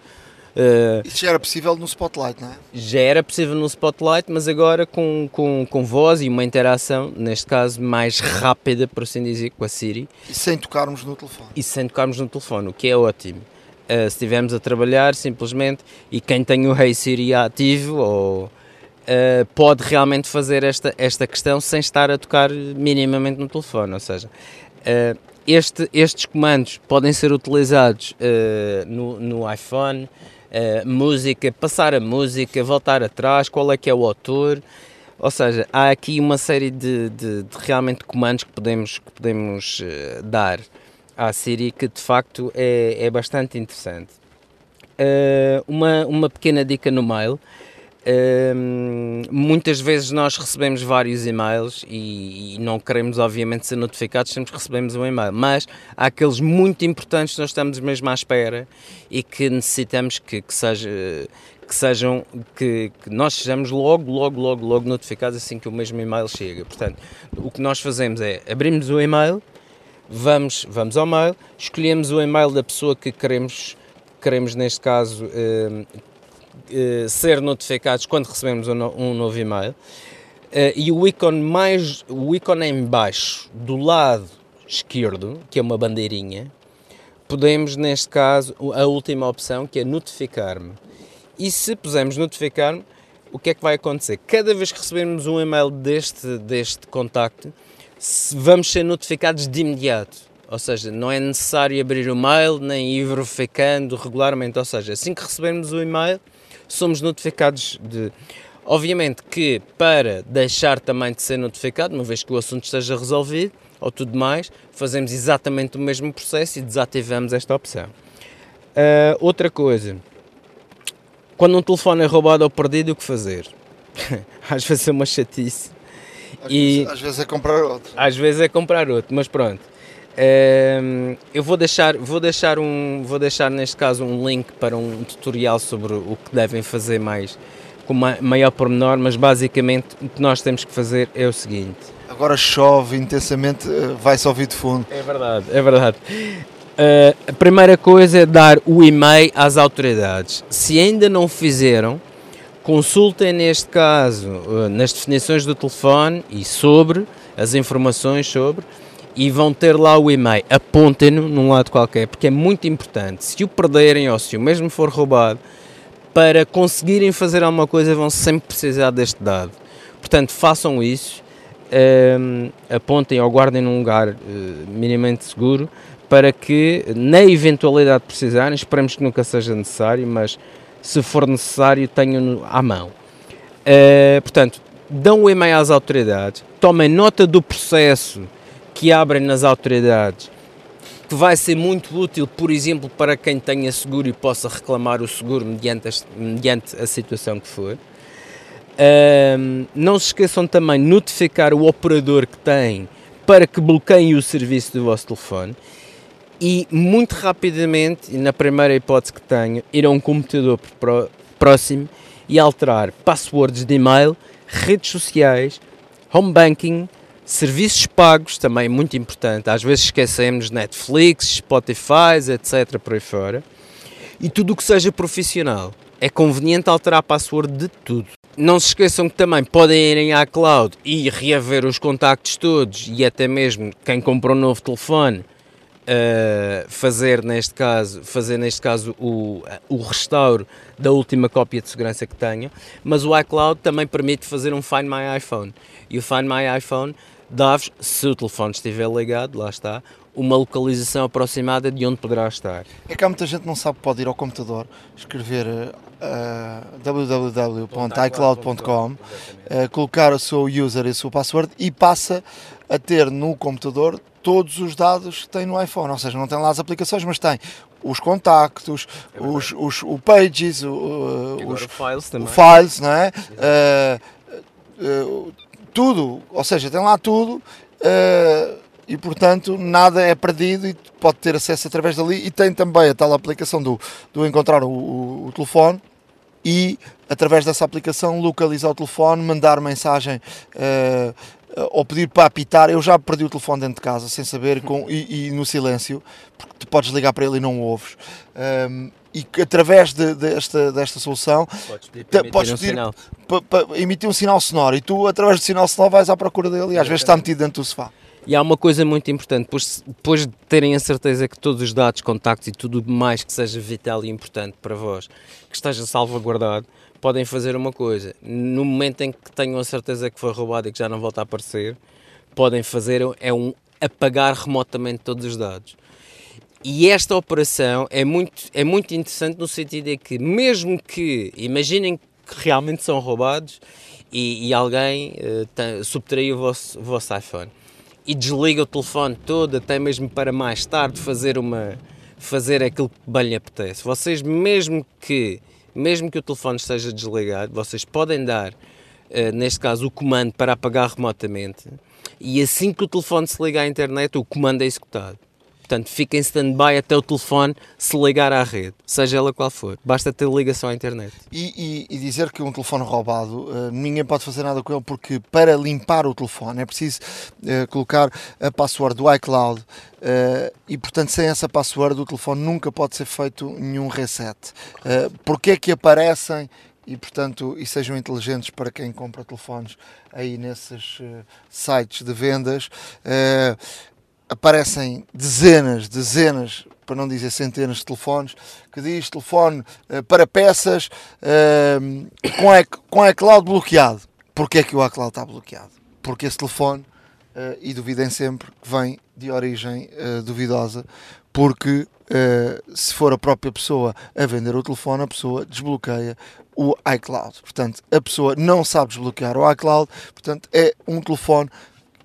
Uh, Isso já era possível no Spotlight, não é? Já era possível no Spotlight, mas agora com, com, com voz e uma interação, neste caso mais rápida, por assim dizer, com a Siri. E sem tocarmos no telefone. E sem tocarmos no telefone, o que é ótimo. Uh, se estivermos a trabalhar, simplesmente, e quem tem o Hey Siri ativo, ou, uh, pode realmente fazer esta, esta questão sem estar a tocar minimamente no telefone, ou seja, este, estes comandos podem ser utilizados no, no iPhone, música, passar a música, voltar atrás, qual é que é o autor. Ou seja, há aqui uma série de, de, de realmente comandos que podemos, que podemos uh, dar à Siri que de facto é, é bastante interessante. Uh, uma, uma pequena dica no mail. Muitas vezes nós recebemos vários e-mails e, e, não queremos obviamente ser notificados sempre que recebemos um e-mail, mas há aqueles muito importantes que nós estamos mesmo à espera e que necessitamos que, que seja que sejam que, que, nós sejamos logo, logo, logo, logo notificados assim que o mesmo e-mail chega. Portanto, o que nós fazemos é abrimos o e-mail, vamos, vamos ao mail, escolhemos o e-mail da pessoa que queremos, queremos neste caso, eh, ser notificados quando recebemos um, no, um novo e-mail. Eh, e o ícone mais, o ícone em baixo do lado esquerdo, que é uma bandeirinha, podemos neste caso a última opção que é notificar-me. E se pusermos notificar-me, o que é que vai acontecer? Cada vez que recebermos um e-mail deste, deste contacto, vamos ser notificados de imediato. Ou seja, não é necessário abrir o mail nem ir verificando regularmente. Ou seja, assim que recebermos o e-mail, somos notificados de. Obviamente que para deixar também de ser notificado, uma vez que o assunto esteja resolvido ou tudo mais, fazemos exatamente o mesmo processo e desativamos esta opção. Uh, outra coisa, quando um telefone é roubado ou perdido, o que fazer? às vezes é uma chatice. Às, e, vezes, às vezes é comprar outro. Às vezes é comprar outro, mas pronto. Um, eu vou deixar, vou deixar um, vou deixar neste caso um link para um tutorial sobre o que devem fazer mais com maior pormenor, mas basicamente o que nós temos que fazer é o seguinte. Agora chove intensamente, eh, vai-se ouvir de fundo. É verdade, é verdade. Uh, a primeira coisa é dar o e-mail às autoridades. Se ainda não fizeram, consultem neste caso uh, nas definições do telefone e sobre as informações sobre e vão ter lá o e-mail. Apontem-no num lado qualquer, porque é muito importante. Se o perderem ou se o mesmo for roubado, para conseguirem fazer alguma coisa vão sempre precisar deste dado. Portanto, façam isso, uh, apontem ou guardem num lugar minimamente seguro para que, na eventualidade de precisarem, esperemos que nunca seja necessário, mas se for necessário, tenham à mão. Uh, portanto, dão o e-mail às autoridades, tomem nota do processo que abrem nas autoridades, que vai ser muito útil, por exemplo, para quem tenha seguro e possa reclamar o seguro mediante a, mediante a situação que for. Uh, não se esqueçam também de notificar o operador que tem para que bloqueiem o serviço do vosso telefone e muito rapidamente, na primeira hipótese que tenho, ir a um computador próximo e alterar passwords de e-mail, redes sociais, home banking, serviços pagos, também muito importante. Às vezes esquecemos Netflix, Spotify, etc. por aí fora. E tudo o que seja profissional. É conveniente alterar a password de tudo. Não se esqueçam que também podem irem à cloud e reaver os contactos todos e até mesmo quem comprou um novo telefone uh, fazer neste caso, fazer neste caso o, o restauro da última cópia de segurança que tenho, mas o iCloud também permite fazer um Find My iPhone. E o Find My iPhone dá-vos, se o telefone estiver ligado, lá está, uma localização aproximada de onde poderá estar. É que há muita gente que não sabe, pode ir ao computador, escrever uh, www.icloud.com, uh, colocar o seu user e o seu password e passa a ter no computador todos os dados que tem no iPhone, ou seja, não tem lá as aplicações, mas tem os contactos, é os, os, o Pages, o, os files, também. files, não é? Uh, uh, tudo, ou seja, tem lá tudo uh, e portanto nada é perdido e pode ter acesso através dali e tem também a tal aplicação do, do encontrar o, o, o telefone e através dessa aplicação localizar o telefone, mandar mensagem uh, ou pedir para apitar. Eu já perdi o telefone dentro de casa sem saber com, e, e no silêncio, porque tu podes ligar para ele e não o ouves. Um, e através de, desta, desta solução podes pedir, para emitir, podes pedir um para, para emitir um sinal sonoro e tu através do sinal sonoro vais à procura dele e às vezes está metido dentro do sofá. E há uma coisa muito importante, depois, depois de terem a certeza que todos os dados, contactos e tudo mais que seja vital e importante para vós, que esteja salvaguardado, podem fazer uma coisa. No momento em que tenham a certeza que foi roubado e que já não volta a aparecer, podem fazer é um apagar remotamente todos os dados. E esta operação é muito, é muito interessante no sentido de que, mesmo que, imaginem que realmente são roubados e, e alguém uh, tem, subtraiu o vosso, o vosso iPhone e desliga o telefone todo, até mesmo para mais tarde fazer uma fazer aquilo que bem lhe apetece. Vocês mesmo que mesmo que o telefone esteja desligado, vocês podem dar, uh, neste caso, o comando para apagar remotamente e assim que o telefone se liga à internet, o comando é executado. Portanto, fica em stand-by até o telefone se ligar à rede, seja ela qual for. Basta ter ligação à internet. E, e, e dizer que um telefone roubado, uh, ninguém pode fazer nada com ele, porque para limpar o telefone é preciso uh, colocar a password do iCloud. Uh, e portanto, sem essa password, o telefone nunca pode ser feito nenhum reset. Uh, Porquê é que aparecem e portanto e sejam inteligentes para quem compra telefones aí nesses uh, sites de vendas uh, aparecem dezenas, dezenas, para não dizer centenas de telefones, que diz telefone uh, para peças uh, com, a, com a iCloud bloqueado. Porquê é que o iCloud está bloqueado? Porque esse telefone, uh, e duvidem sempre, vem de origem duvidosa, porque se for a própria pessoa a vender o telefone, a pessoa desbloqueia o iCloud. Portanto, a pessoa não sabe desbloquear o iCloud, portanto, é um telefone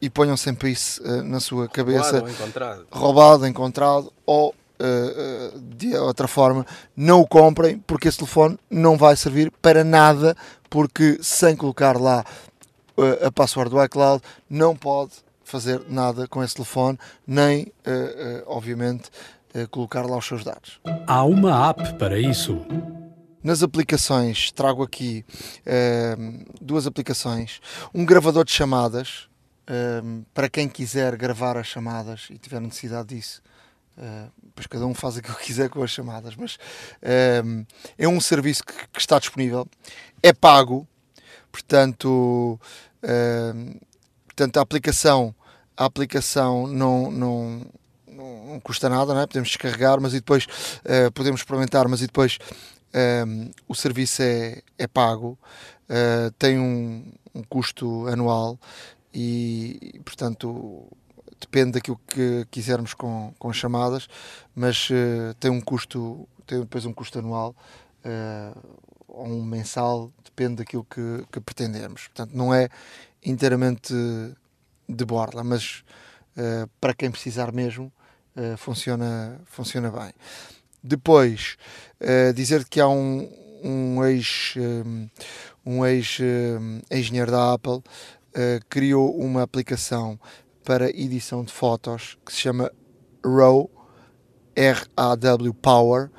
e ponham sempre isso uh, na sua cabeça. Roubado, encontrado. Roubado, encontrado ou uh, uh, de outra forma, não o comprem porque esse telefone não vai servir para nada porque sem colocar lá a password do iCloud não pode fazer nada com esse telefone, nem, obviamente, colocar lá os seus dados. Há uma app para isso. Nas aplicações, trago aqui duas aplicações. Um gravador de chamadas, um, para quem quiser gravar as chamadas e tiver necessidade disso, uh, pois cada um faz o que quiser com as chamadas, mas um, é um serviço que, que, está disponível, é pago, portanto, um, portanto a aplicação, a aplicação não, não, não custa nada, não é? podemos descarregar, mas e depois uh, podemos experimentar, mas e depois o serviço é, é pago, uh, tem um, um custo anual e, portanto depende daquilo que quisermos com, com as chamadas, mas uh, tem um custo, tem depois um custo anual uh, ou um mensal, depende daquilo que, que pretendermos. Portanto, não é inteiramente de borla, mas uh, para quem precisar mesmo, funciona, funciona bem. Depois, dizer que há um, um ex um ex-engenheiro da Apple uh, criou uma aplicação para edição de fotos que se chama RAW, R-A-W Power,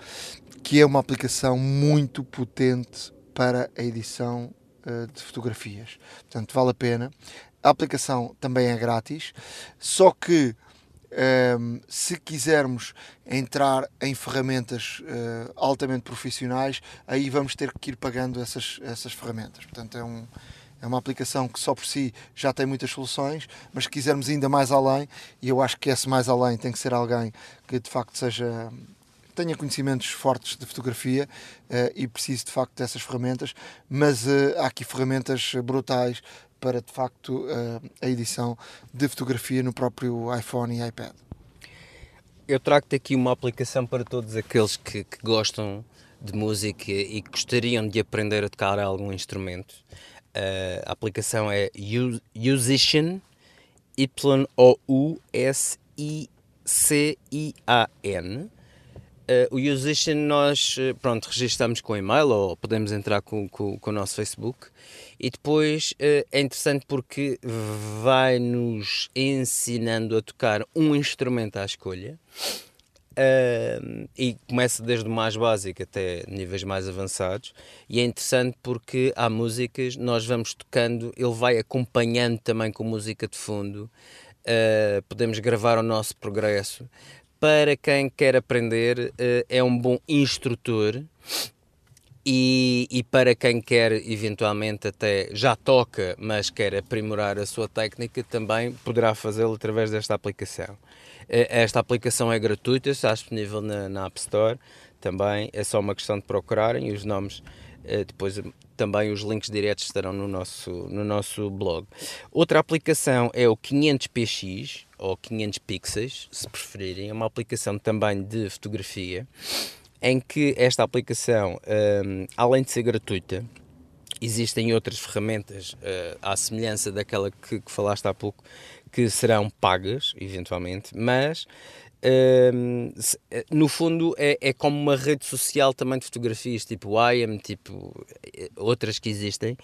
que é uma aplicação muito potente para a edição uh, de fotografias. Portanto, vale a pena. A aplicação também é grátis, só que um, ehm, se quisermos entrar em ferramentas uh, altamente profissionais, aí vamos ter que ir pagando essas, essas ferramentas. Portanto, é um, é uma aplicação que só por si já tem muitas soluções, mas se quisermos ainda mais além, e eu acho que esse mais além tem que ser alguém que de facto seja tenha conhecimentos fortes de fotografia uh, e precise de facto dessas ferramentas, mas uh, há aqui ferramentas brutais para de facto uh, a edição de fotografia no próprio iPhone e iPad. Eu trago-te aqui uma aplicação para todos aqueles que, que gostam de música e que gostariam de aprender a tocar algum instrumento a aplicação é Musician, Y-O-U-S-I-C-I-A-N. Uh, o Musician nós, eh, pronto, registramos com e-mail ou podemos entrar com, com, com o nosso Facebook e depois uh, é interessante porque vai nos ensinando a tocar um instrumento à escolha Uh, e começa desde o mais básico até níveis mais avançados. E é interessante porque há músicas nós vamos tocando ele vai acompanhando também com música de fundo. Uh, podemos gravar o nosso progresso. Para quem quer aprender uh, é um bom instrutor. E, e, para quem quer eventualmente até já toca mas quer aprimorar a sua técnica também poderá fazê-lo através desta aplicação esta aplicação é gratuita, está disponível na, na App Store também. É só uma questão de procurarem os nomes. Eh, depois também os links diretos estarão no nosso, no nosso blog. Outra aplicação é o 500px ou 500 pixels, se preferirem. É uma aplicação também de fotografia em que esta aplicação, um, ehm, além de ser gratuita, existem outras ferramentas uh, à semelhança daquela que, que, falaste há pouco que serão pagas, eventualmente, mas uh, no fundo é, é, como uma rede social também de fotografias, tipo IAM, tipo outras que existem.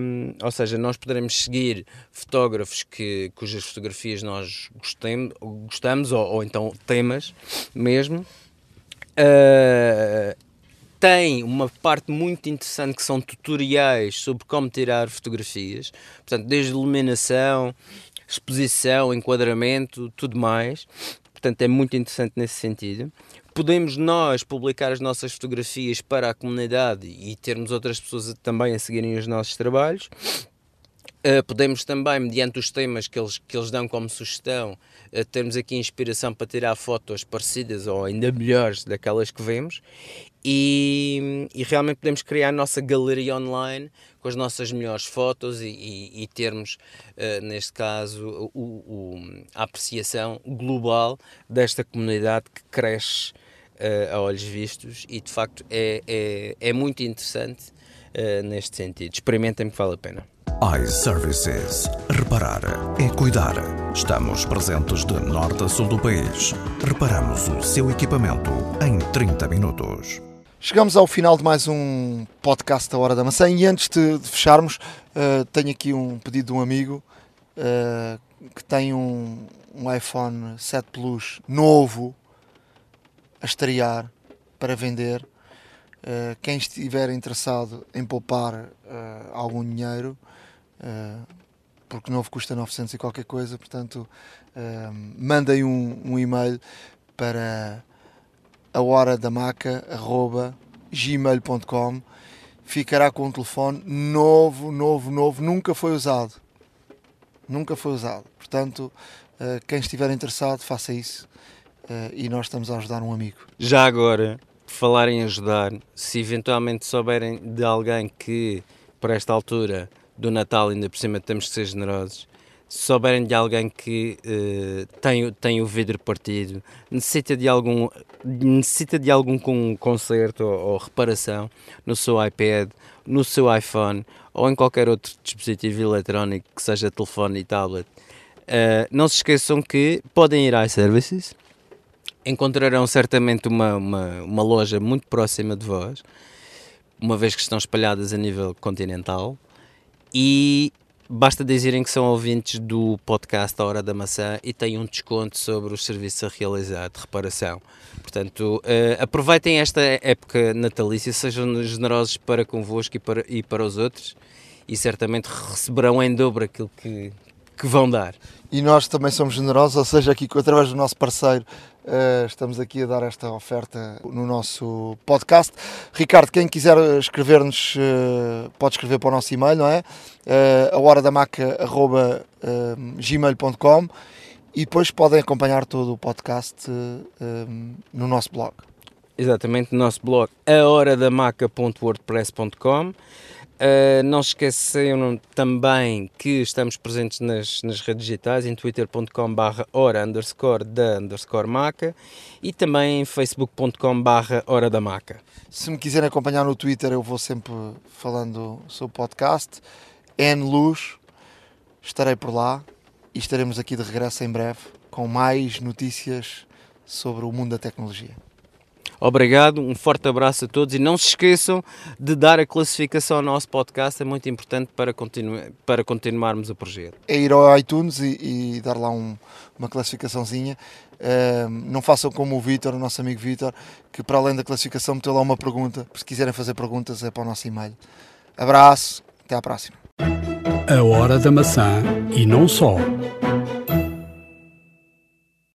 Um, ou seja, nós poderemos seguir fotógrafos que, cujas fotografias nós gostem, gostamos, ou, ou então temas mesmo. Uh, tem uma parte muito interessante que são tutoriais sobre como tirar fotografias, portanto, desde iluminação, exposição, enquadramento, tudo mais. Portanto, é muito interessante nesse sentido. Podemos nós publicar as nossas fotografias para a comunidade e termos outras pessoas também a seguirem os nossos trabalhos. Uh, podemos também, mediante os temas que eles, que eles dão como sugestão, uh, termos aqui inspiração para tirar fotos parecidas ou ainda melhores daquelas que vemos. E, e, realmente podemos criar a nossa galeria online com as nossas melhores fotos e, e, e termos, uh, neste caso, o, o, a apreciação global desta comunidade que cresce uh, a olhos vistos. E de facto é, é, é muito interessante uh, neste sentido. Experimentem-me que vale a pena iServices. Reparar é cuidar. Estamos presentes de norte a sul do país. Reparamos o seu equipamento em 30 minutos. Chegamos ao final de mais um podcast da Hora da Maçã e antes de, de fecharmos, uh, tenho aqui um pedido de um amigo uh, que tem um, um, iPhone 7 Plus novo a estrear para vender. Uh, quem estiver interessado em poupar algum dinheiro, porque novo custa 900 e qualquer coisa, portanto, mandem um, um e-mail para a hora da maca gmail.com ficará com um telefone novo, novo, novo, nunca foi usado. Nunca foi usado. Portanto, eh, quem estiver interessado, faça isso eh, e nós estamos a ajudar um amigo. Já agora, falar em ajudar, se eventualmente souberem de alguém que, por esta altura do Natal, ainda por cima temos que ser generosos, se souberem de alguém que uh, tem, tem o vidro partido, necessita de algum, necessita de algum conserto ou, ou, reparação no seu iPad, no seu iPhone ou em qualquer outro dispositivo eletrónico que seja telefone e tablet, uh, não se esqueçam que podem ir à iServices, encontrarão certamente uma, uma, uma loja muito próxima de vós, uma vez que estão espalhadas a nível continental, e Basta dizerem que são ouvintes do podcast A Hora da Maçã e têm um desconto sobre os serviços a realizar de reparação. Portanto, uh, aproveitem esta época natalícia, sejam generosos para convosco e para, e para os outros e certamente receberão em dobro aquilo que, que vão dar. E nós também somos generosos, ou seja, aqui através do nosso parceiro Uh, estamos aqui a dar esta oferta no nosso podcast. Ricardo, quem quiser escrever-nos, uh, pode escrever para o nosso e-mail, não é? Uh, a hora da e depois podem acompanhar todo o podcast no nosso blog. Exatamente, no nosso blog, ahoradamaca.wordpress.com. Uh, não esqueçam também que estamos presentes nas, nas redes digitais em twitter.com barra hora underscore da underscore maca e também em facebook.com barra hora da maca. Se me quiserem acompanhar no Twitter eu vou sempre falando sobre o podcast. N Luz, estarei por lá e estaremos aqui de regresso em breve com mais notícias sobre o mundo da tecnologia. Obrigado, um forte abraço a todos e não se esqueçam de dar a classificação ao nosso podcast, é muito importante para, continu para continuarmos o projeto. É ir ao iTunes e, e dar lá um, uma classificaçãozinha. Uh, não façam como o Vitor, o nosso amigo Vitor, que para além da classificação meteu lá uma pergunta. Se quiserem fazer perguntas é para o nosso e-mail. Abraço, até à próxima. A hora da maçã e não só.